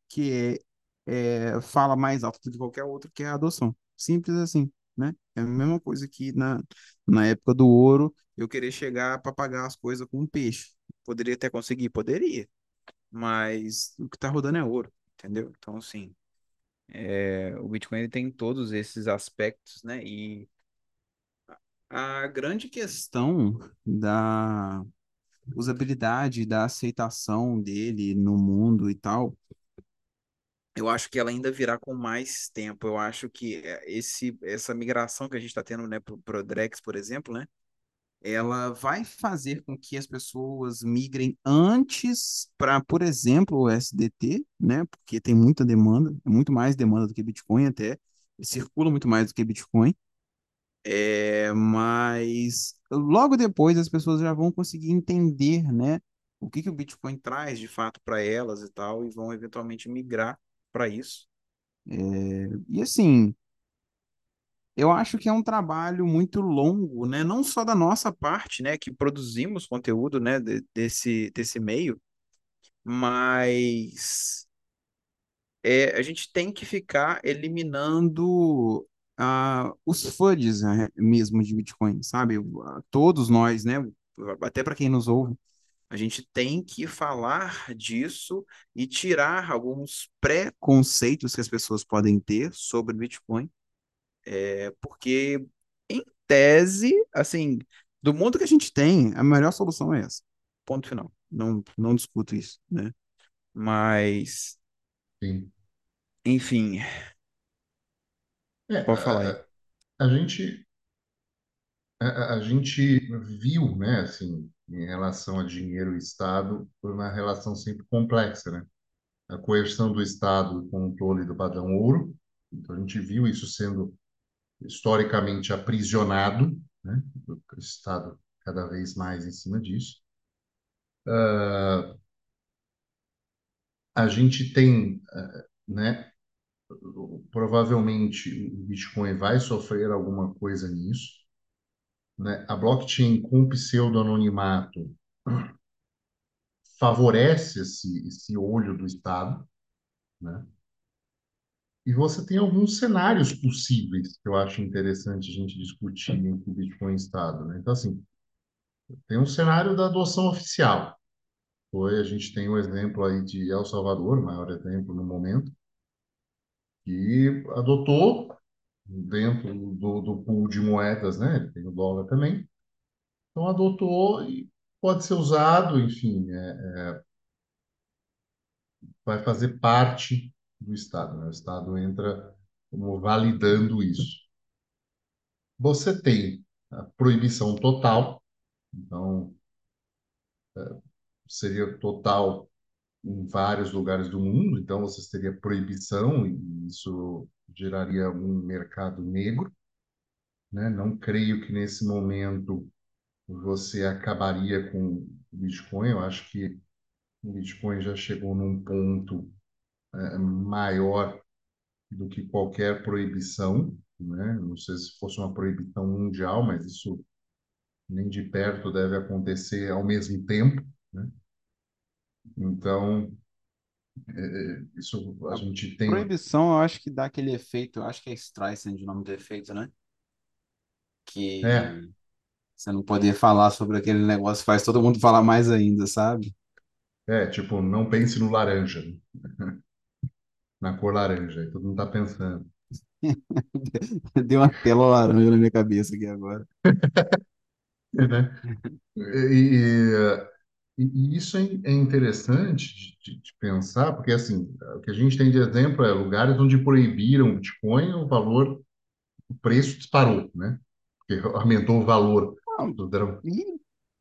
que é, é, fala mais alto do que qualquer outro, que é a adoção. Simples assim, né? É a mesma coisa que na, na época do ouro, eu querer chegar para pagar as coisas com um peixe. Poderia até conseguir? Poderia, mas o que está rodando é ouro, entendeu? Então, assim, é, o Bitcoin ele tem todos esses aspectos, né? E a grande questão da usabilidade, da aceitação dele no mundo e tal Eu acho que ela ainda virá com mais tempo. Eu acho que é, esse, essa migração que a gente está tendo, né, para o Drex, por exemplo, né, ela vai fazer com que as pessoas migrem antes para, por exemplo, o SDT, né, porque tem muita demanda, muito mais demanda do que Bitcoin até, circula muito mais do que Bitcoin. É, mas logo depois as pessoas já vão conseguir entender, né, o que que o Bitcoin traz de fato para elas e tal, e vão eventualmente migrar para isso. É, e assim, eu acho que é um trabalho muito longo, né? Não só da nossa parte, né, que produzimos conteúdo, né, de- desse, desse meio, mas é, a gente tem que ficar eliminando ah, os FUDs, né, mesmo de Bitcoin, sabe? Ah, Todos nós, né, até para quem nos ouve, a gente tem que falar disso e tirar alguns preconceitos que as pessoas podem ter sobre Bitcoin É porque, em tese, assim, do mundo que a gente tem, a melhor solução é essa. Ponto final. Não, não discuto isso, né? Mas, Sim. enfim, É, pode falar aí. a, a- gente, a, a- gente viu, né, assim, em relação a dinheiro e Estado, foi uma relação sempre complexa, né? A coerção do Estado o controle do padrão ouro. Então, a gente viu isso sendo historicamente aprisionado, né? O Estado cada vez mais em cima disso. A gente tem, né, provavelmente o Bitcoin vai sofrer alguma coisa nisso, né? A blockchain com pseudo-anonimato favorece esse, esse olho do Estado, né? E você tem alguns cenários possíveis que eu acho interessante a gente discutir entre Bitcoin e Estado, né? Então, assim, tem um cenário da adoção oficial. Foi, a gente tem o exemplo aí de El Salvador, o maior exemplo no momento, que adotou dentro do, do pool de moedas, né? Tem o dólar também. Então, adotou e pode ser usado, enfim, é, vai fazer parte do Estado, né? O Estado entra como validando isso. Você tem a proibição total, então seria total em vários lugares do mundo, então você teria proibição e isso geraria um mercado negro, né? Não creio que nesse momento você acabaria com o Bitcoin. Eu acho que o Bitcoin já chegou num ponto é, maior do que qualquer proibição, né? Não sei se fosse uma proibição mundial, mas isso nem de perto deve acontecer ao mesmo tempo, né? Então, isso a A gente tem. proibição, eu acho que dá aquele efeito, eu acho que é Streisand o nome do efeito, né? É, Que você não poder falar sobre aquele negócio faz todo mundo falar mais ainda, sabe? é, tipo, não pense no laranja, né? na cor laranja, aí todo mundo está pensando. Deu uma tela laranja na minha cabeça aqui agora. Né? E, e, e isso é, é interessante de, de- pensar, porque assim, o que a gente tem de exemplo é lugares onde proibiram o Bitcoin, o valor, o preço disparou, né? Porque aumentou o valor Não, do e,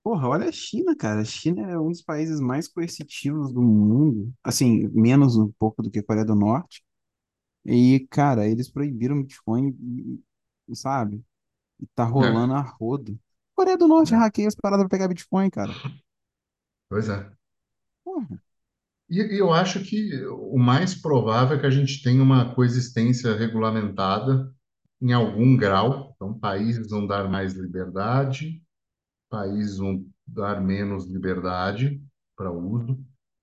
porra, olha a China, cara. A China é um dos países mais coercitivos do mundo. Assim, menos um pouco do que a Coreia do Norte. E, cara, eles proibiram o Bitcoin, e- sabe? E tá É, rolando a rodo. Coreia do Norte é, hackeia as paradas pra pegar Bitcoin, cara. pois é. Porra. E e eu acho que o mais provável é que a gente tenha uma coexistência regulamentada em algum grau. Então, países vão dar mais liberdade, países vão dar menos liberdade para uso,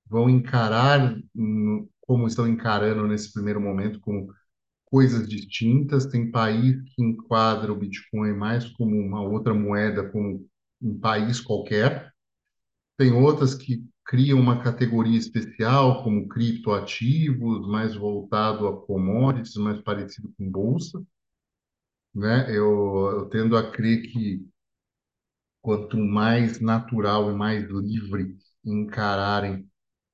vão encarar, como estão encarando nesse primeiro momento, como coisas distintas. Tem país que enquadra o Bitcoin mais como uma outra moeda, como um país qualquer. Tem outras que criam uma categoria especial, como criptoativos, mais voltado a commodities, mais parecido com bolsa, né? Eu, eu tendo a crer que quanto mais natural e mais livre encararem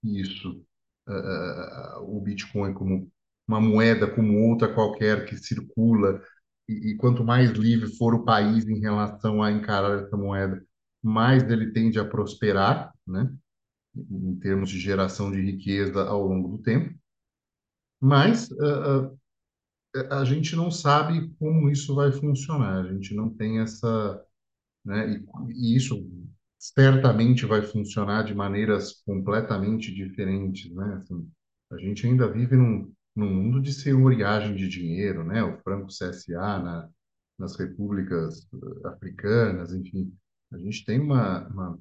isso, ah, o Bitcoin como uma moeda como outra qualquer que circula, e, e quanto mais livre for o país em relação a encarar essa moeda, mais ele tende a prosperar, né? em termos de geração de riqueza ao longo do tempo, mas uh, uh, a gente não sabe como isso vai funcionar, a gente não tem essa, né, e, e isso certamente vai funcionar de maneiras completamente diferentes, né? Assim, a gente ainda vive num, num mundo de senhoriagem de dinheiro, né? O franco CSA na, nas repúblicas eh, africanas, enfim, a gente tem uma, uma,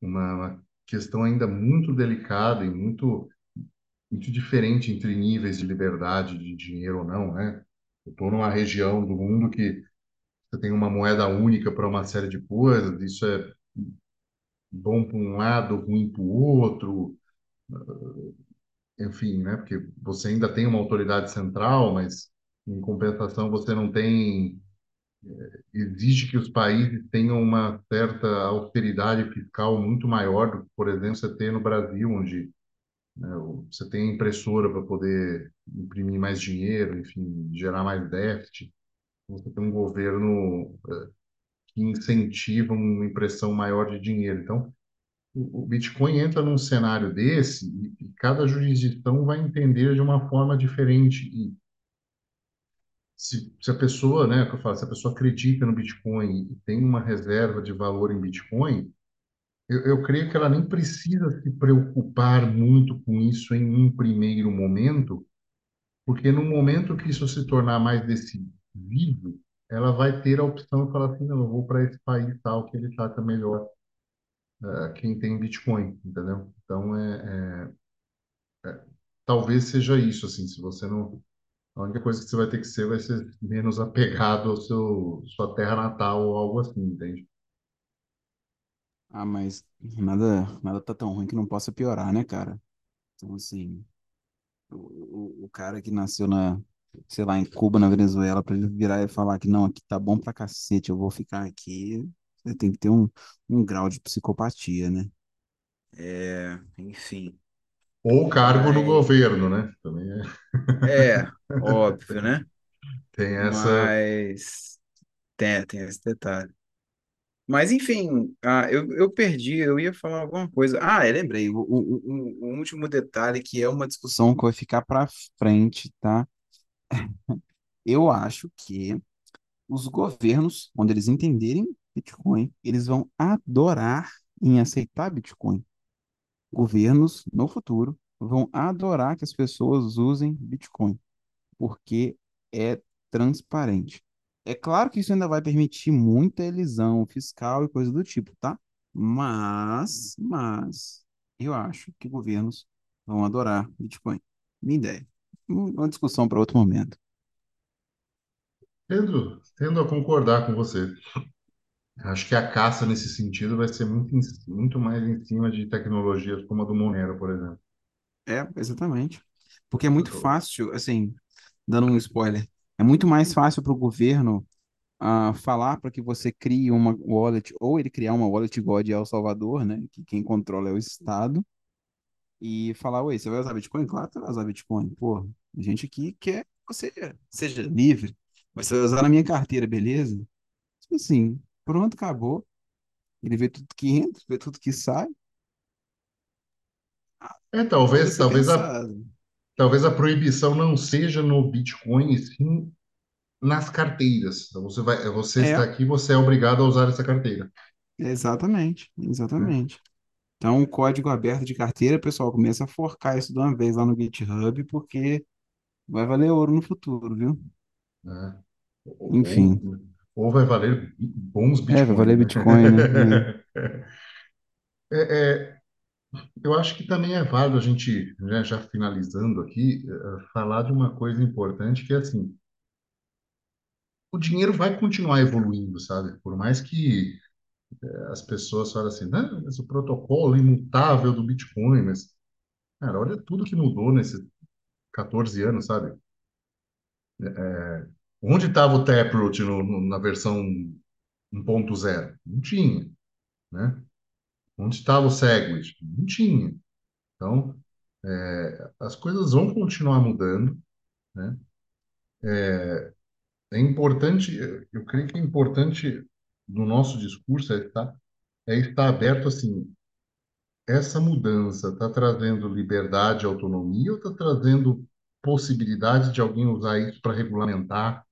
uma questão ainda muito delicada e muito muito diferente entre níveis de liberdade de dinheiro ou não, né? Eu estou numa região do mundo que você tem uma moeda única para uma série de coisas, isso é bom para um lado, ruim para o outro, enfim, né? Porque você ainda tem uma autoridade central, mas em compensação você não tem, exige que os países tenham uma certa austeridade fiscal muito maior do que, por exemplo, você tem no Brasil, onde né, você tem impressora para poder imprimir mais dinheiro, enfim, gerar mais déficit. Você tem um governo eh, que incentiva uma impressão maior de dinheiro. Então, o Bitcoin entra num cenário desse e, cada jurisdição vai entender de uma forma diferente. E se, se a pessoa, né, que eu falo, se a pessoa acredita no Bitcoin e tem uma reserva de valor em Bitcoin, eu, eu creio que ela nem precisa se preocupar muito com isso em um primeiro momento, porque no momento que isso se tornar mais decisivo, ela vai ter a opção de falar assim, não, eu vou para esse país tal que ele trata melhor eh, quem tem Bitcoin, entendeu? Então é, é, é, talvez seja isso assim, se você não a única coisa que você vai ter que ser vai ser menos apegado ao seu sua terra natal ou algo assim, entende? Ah, mas nada, nada tá tão ruim que não possa piorar, né, cara? Então, assim, o, o, o cara que nasceu na, sei lá, em Cuba, na Venezuela, pra ele virar e falar que não, aqui tá bom pra cacete, eu vou ficar aqui, você tem que ter um, um grau de psicopatia, né? É, enfim. Ou cargo no Mas, governo, né? Também é- é, óbvio, né? tem essa Mas tem, tem esse detalhe. Mas, enfim, ah, eu, eu perdi, eu ia falar alguma coisa. Ah, eu lembrei, o, o, o, o último detalhe que é uma discussão que vai ficar para frente, tá? Eu acho que os governos, quando eles entenderem Bitcoin, eles vão adorar em aceitar Bitcoin. Governos, no futuro, vão adorar que as pessoas usem Bitcoin. porque é transparente. É claro que isso ainda vai permitir muita elisão fiscal e coisa do tipo, tá? Mas, mas, eu acho que governos vão adorar Bitcoin. Minha ideia. Uma discussão para outro momento. tendo, tendo a concordar com você. Acho que a caça nesse sentido vai ser muito, muito mais em cima de tecnologias como a do Monero, por exemplo. É, exatamente. Porque é muito fácil, assim, dando um spoiler, é muito mais fácil para o governo ah, falar para que você crie uma wallet, ou ele criar uma wallet igual a de El Salvador, né? Que quem controla é o Estado e falar, oi, você vai usar Bitcoin? Claro que você vai usar Bitcoin. Pô, a gente aqui quer que você seja livre, mas você vai usar na minha carteira, beleza? Tipo assim, pronto, acabou. Ele vê tudo que entra, vê tudo que sai. É, talvez, talvez a, talvez a proibição não seja no Bitcoin, sim nas carteiras. Então, você vai, você está É, aqui, você é obrigado a usar essa carteira, exatamente, exatamente. Então, o código aberto de carteira, pessoal, começa a forcar isso de uma vez lá no GitHub, porque vai valer ouro no futuro, viu? Né? Ou, ou, Enfim, ou vai valer bons é, vai valer né? Bitcoin, né? É, é, eu acho que também é válido a gente, né, já finalizando aqui, eh, falar de uma coisa importante que é assim, o dinheiro vai continuar evoluindo, sabe? Por mais que as pessoas falem assim, não, mas o protocolo imutável do Bitcoin, mas, cara, olha tudo que mudou nesses 14 anos, sabe? Onde estava o Taproot no, no, na versão 1.0? Não tinha, né? Onde estava o Segwit? Não tinha. Então, é, as coisas vão continuar mudando, né? É importante, eu creio que é importante no nosso discurso é estar, é estar aberto assim, essa mudança está trazendo liberdade e autonomia ou está trazendo possibilidade de alguém usar isso para regulamentar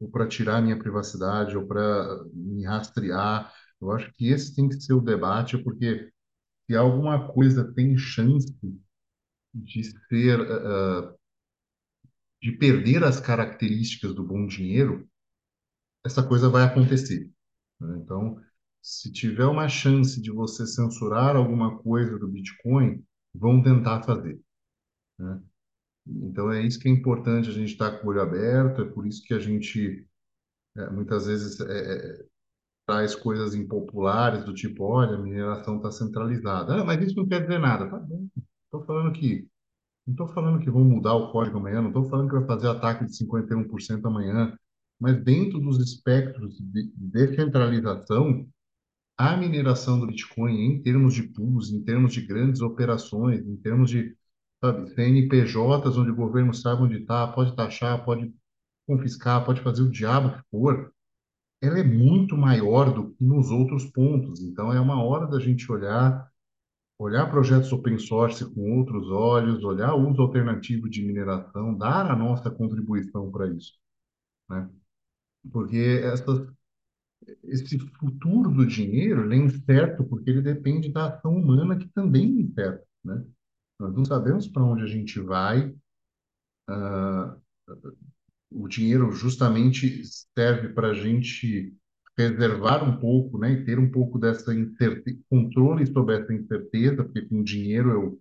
ou para tirar minha privacidade ou para me rastrear? Eu acho que esse tem que ser o debate, porque se alguma coisa tem chance de ser, eh, de perder as características do bom dinheiro, essa coisa vai acontecer. Né? Então, se tiver uma chance de você censurar alguma coisa do Bitcoin, vão tentar fazer. né? Então, é isso que é importante a gente estar com o olho aberto, é por isso que a gente é, muitas vezes é, é, traz coisas impopulares do tipo, olha, a mineração está centralizada. Ah, mas isso não quer dizer nada. Tá bom. Estou falando que não estou falando que vão mudar o código amanhã, não estou falando que vai fazer ataque de 51% amanhã, mas dentro dos espectros de descentralização, a mineração do Bitcoin, em termos de pools, em termos de grandes operações, em termos de, sabe, CNPJs, onde o governo sabe onde está, pode taxar, pode confiscar, pode fazer o diabo que for, ela é muito maior do que nos outros pontos. Então, é uma hora da gente olhar, olhar projetos open source com outros olhos, olhar o uso alternativo de mineração, dar a nossa contribuição para isso, né? Porque essas esse futuro do dinheiro ele é incerto porque ele depende da ação humana que também é incerta, né? Nós não sabemos para onde a gente vai. O dinheiro justamente serve para a gente reservar um pouco, né, e ter um pouco dessa incerte... controle sobre essa incerteza, porque com dinheiro eu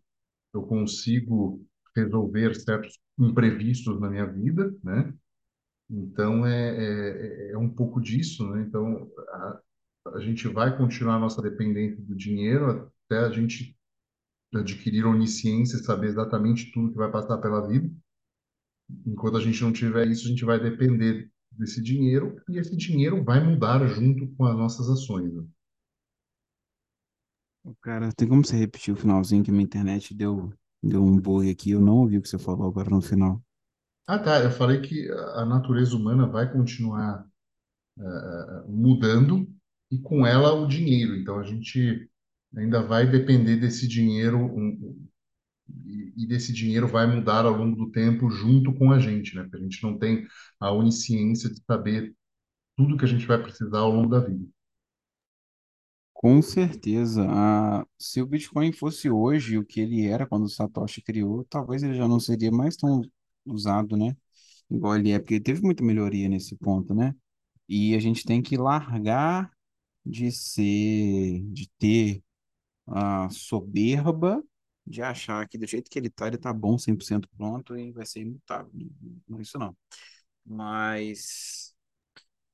eu consigo resolver certos imprevistos na minha vida, né? Então é, é, é um pouco disso, né? Então a, a gente vai continuar a nossa dependência do dinheiro até a gente adquirir onisciência saber exatamente tudo que vai passar pela vida. Enquanto a gente não tiver isso, a gente vai depender desse dinheiro e esse dinheiro vai mudar junto com as nossas ações. né? Cara, tem como você repetir o finalzinho que minha internet deu, deu um bug aqui? Eu não ouvi o que você falou agora no final. Ah, tá. Eu falei que a natureza humana vai continuar mudando e com ela o dinheiro. Então a gente ainda vai depender desse dinheiro um, e, e desse dinheiro vai mudar ao longo do tempo junto com a gente, né? Porque a gente não tem a onisciência de saber tudo que a gente vai precisar ao longo da vida. Com certeza. Ah, se o Bitcoin fosse hoje o que ele era quando o Satoshi criou, talvez ele já não seria mais tão usado, né? Igual ele é, porque teve muita melhoria nesse ponto, né? E a gente tem que largar de ser, de ter a soberba de achar que do jeito que ele tá, ele tá bom, 100% pronto e vai ser imutável. Não é isso não. Mas,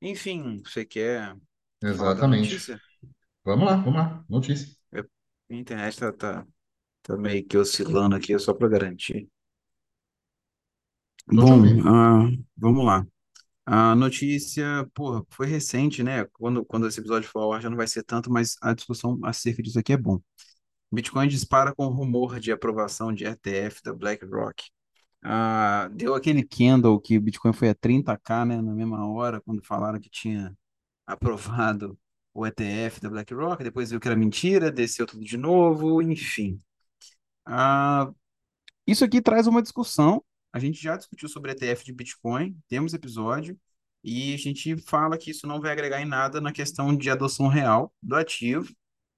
enfim, você quer Exatamente. Vamos lá, vamos lá. Notícia. Eu- Minha internet tá, tá, tá meio que oscilando aqui, só para garantir. Bom, ah, vamos lá. A notícia, pô, foi recente, né? Quando, quando esse episódio for ao ar já não vai ser tanto, mas a discussão acerca disso aqui é bom. Bitcoin dispara com rumor de aprovação de ETF da BlackRock. Ah, deu aquele candle que o Bitcoin foi a 30k, né, na mesma hora, quando falaram que tinha aprovado o ETF da BlackRock, depois viu que era mentira, desceu tudo de novo, enfim. Ah, Isso aqui traz uma discussão. A gente já discutiu sobre ETF de Bitcoin, temos episódio, e a gente fala que isso não vai agregar em nada na questão de adoção real do ativo,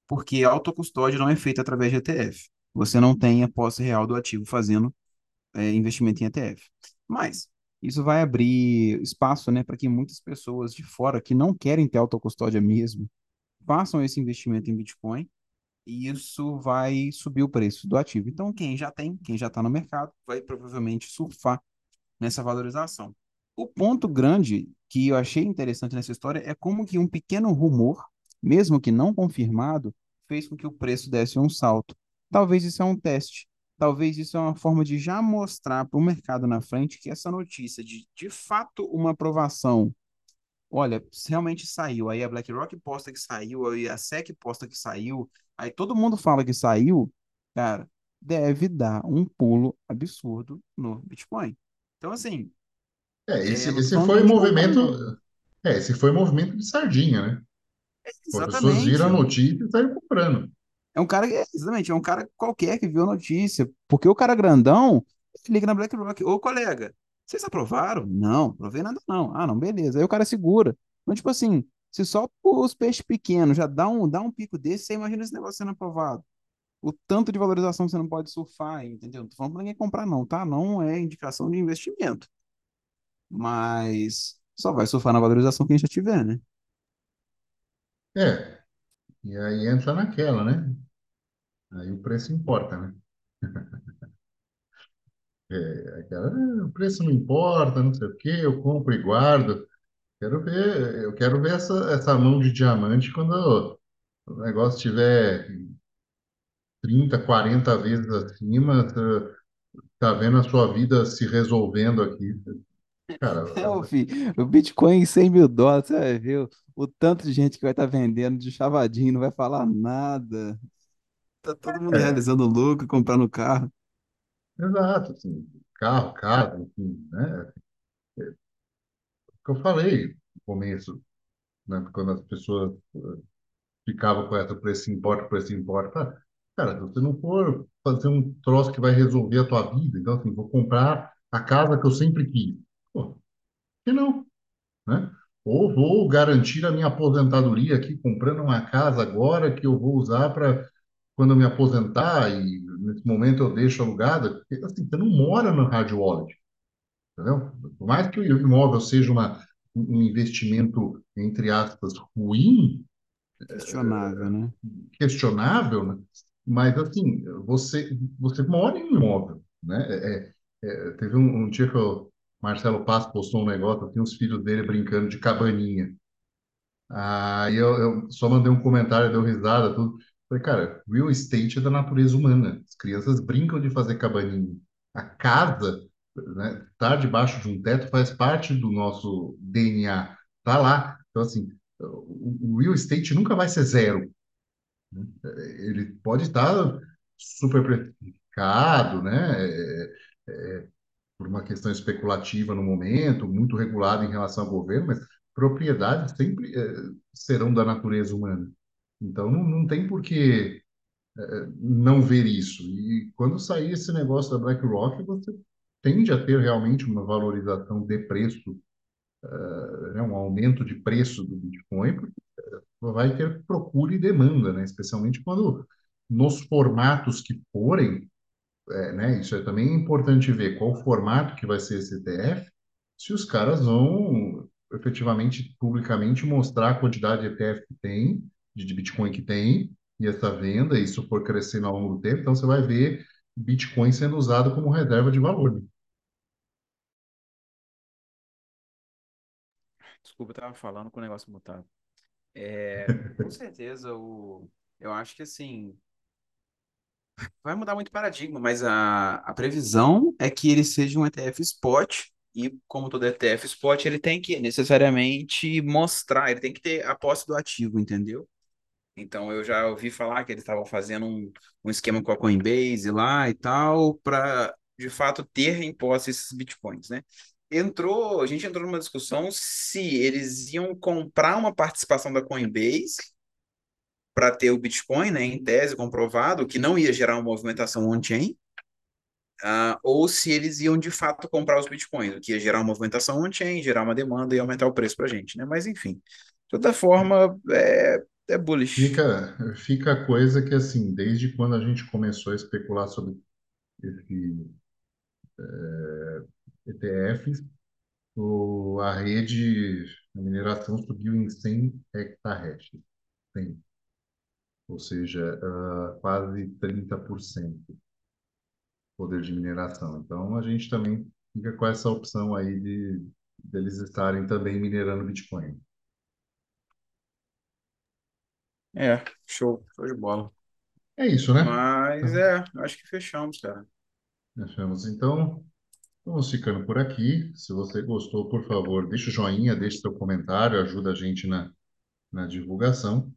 porque a autocustódia não é feita através de ETF. Você não tem a posse real do ativo fazendo é, investimento em ETF. Mas isso vai abrir espaço, né, para que muitas pessoas de fora que não querem ter autocustódia mesmo façam esse investimento em Bitcoin e isso vai subir o preço do ativo. Então, quem já tem, quem já está no mercado, vai provavelmente surfar nessa valorização. O ponto grande que eu achei interessante nessa história é como que um pequeno rumor, mesmo que não confirmado, fez com que o preço desse um salto. Talvez isso é um teste. Talvez isso é uma forma de já mostrar para o mercado na frente que essa notícia de, de fato, uma aprovação olha, realmente saiu. Aí a BlackRock posta que saiu, aí a SEC posta que saiu, aí todo mundo fala que saiu, cara, deve dar um pulo absurdo no Bitcoin. Então, assim, É, esse, é, esse foi o movimento, é, esse foi o movimento de sardinha, né? Pô, As pessoas viram a Exatamente. notícia e saíram comprando. É um cara, é, exatamente, é um cara qualquer que viu a notícia. Porque o cara grandão, liga na BlackRock, ô colega, vocês aprovaram? Não, aprovei nada não. Ah, não, beleza. Aí o cara segura. Então, tipo assim, se só os peixes pequenos já dá um, dá um pico desse, você imagina esse negócio sendo aprovado. O tanto de valorização que você não pode surfar, entendeu? Não tô falando pra ninguém comprar, não, tá? Não é indicação de investimento. Mas só vai surfar na valorização quem já tiver, né? É, e aí entra naquela, né? Aí o preço importa, né? É, "Ah, o preço não importa, não sei o quê, eu compro e guardo. Quero ver, eu quero ver essa, essa mão de diamante quando o negócio estiver 30, 40 vezes acima, tá, tá vendo a sua vida se resolvendo aqui. Cara, É, filho, o Bitcoin em 100 mil dólares, você vai ver o, o tanto de gente que vai estar vendendo de chavadinho, não vai falar nada. Tá todo mundo é, realizando lucro, comprando carro. Exato, assim, carro, casa, enfim, né? É o que eu falei no começo, né? Quando as pessoas ficavam com essa, preço importa, preço importa. Cara, se você não for fazer um troço que vai resolver a tua vida, então, assim, vou comprar a casa que eu sempre quis. Pô, que não? né? Ou vou garantir a minha aposentadoria aqui comprando uma casa agora que eu vou usar para quando eu me aposentar e nesse momento eu deixo alugada. Assim, você não mora no hard wallet, entendeu? Por mais que o imóvel seja uma, um investimento, entre aspas, ruim, Questionável, né? questionável, né? Mas, assim, você, você mora em um imóvel, né? É, é, é, teve um, um dia que o Marcelo Paz postou um negócio, assim, os filhos dele brincando de cabaninha. Aí eu, eu só mandei um comentário, deu risada, tudo. Falei, cara, real estate é da natureza humana. As crianças brincam de fazer cabaninha. A casa, né, estar debaixo de um teto faz parte do nosso DNA. Tá lá. Então, assim, o, real estate nunca vai ser zero. Ele pode estar super precificado, né? é, por uma questão especulativa no momento, muito regulado em relação ao governo, mas propriedades sempre eh, serão da natureza humana. Então, não, não tem por que eh, não ver isso. E quando sair esse negócio da BlackRock, você tende a ter realmente uma valorização de preço, eh, né, um aumento de preço do Bitcoin, porque vai ter procura e demanda, né? especialmente quando nos formatos que forem, é, né? Isso é também importante ver qual formato que vai ser esse ETF, se os caras vão efetivamente, publicamente mostrar a quantidade de ETF que tem, de, Bitcoin que tem, e essa venda, e isso for crescendo ao longo do tempo, então você vai ver Bitcoin sendo usado como reserva de valor. né? Desculpa, eu tava falando com o negócio mutado. É, com certeza, o, eu acho que assim, vai mudar muito o paradigma, mas a, a previsão é que ele seja um ETF spot, e como todo ETF spot, ele tem que necessariamente mostrar, ele tem que ter a posse do ativo, entendeu? Então eu já ouvi falar que eles estavam fazendo um, um esquema com a Coinbase lá e tal, para de fato ter em posse esses bitcoins, né? Entrou, a gente entrou numa discussão se eles iam comprar uma participação da Coinbase para ter o Bitcoin, né, em tese comprovado, que não ia gerar uma movimentação on-chain, ah, ou se eles iam de fato comprar os bitcoins, o que ia gerar uma movimentação on-chain, gerar uma demanda e aumentar o preço para a gente, né? Mas enfim, de toda forma, é, é bullish. Fica, fica a coisa que, assim, desde quando a gente começou a especular sobre esse ETFs, o, a rede, a mineração subiu em 100 hectahash, 100, ou seja, ah, quase 30% poder de mineração. Então, a gente também fica com essa opção aí de deles estarem também minerando Bitcoin. É, show, show de bola. É isso, né? Mas Então, é, acho que fechamos, cara. achamos. Então, vamos ficando por aqui. Se você gostou, por favor, deixa o joinha, deixa seu comentário, ajuda a gente na, na divulgação.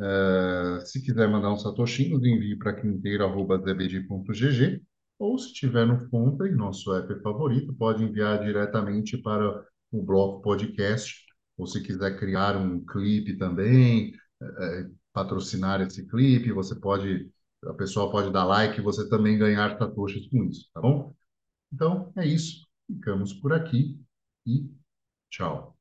Eh, se quiser mandar um satoshinho, envie para quinteiro.zbd.gg ou se tiver no Conta, em nosso app favorito, pode enviar diretamente para o Bloco Podcast, ou se quiser criar um clipe também, eh, patrocinar esse clipe, você pode, a pessoa pode dar like você também ganhar satoshis com isso, tá bom? Então, é isso. Ficamos por aqui e tchau.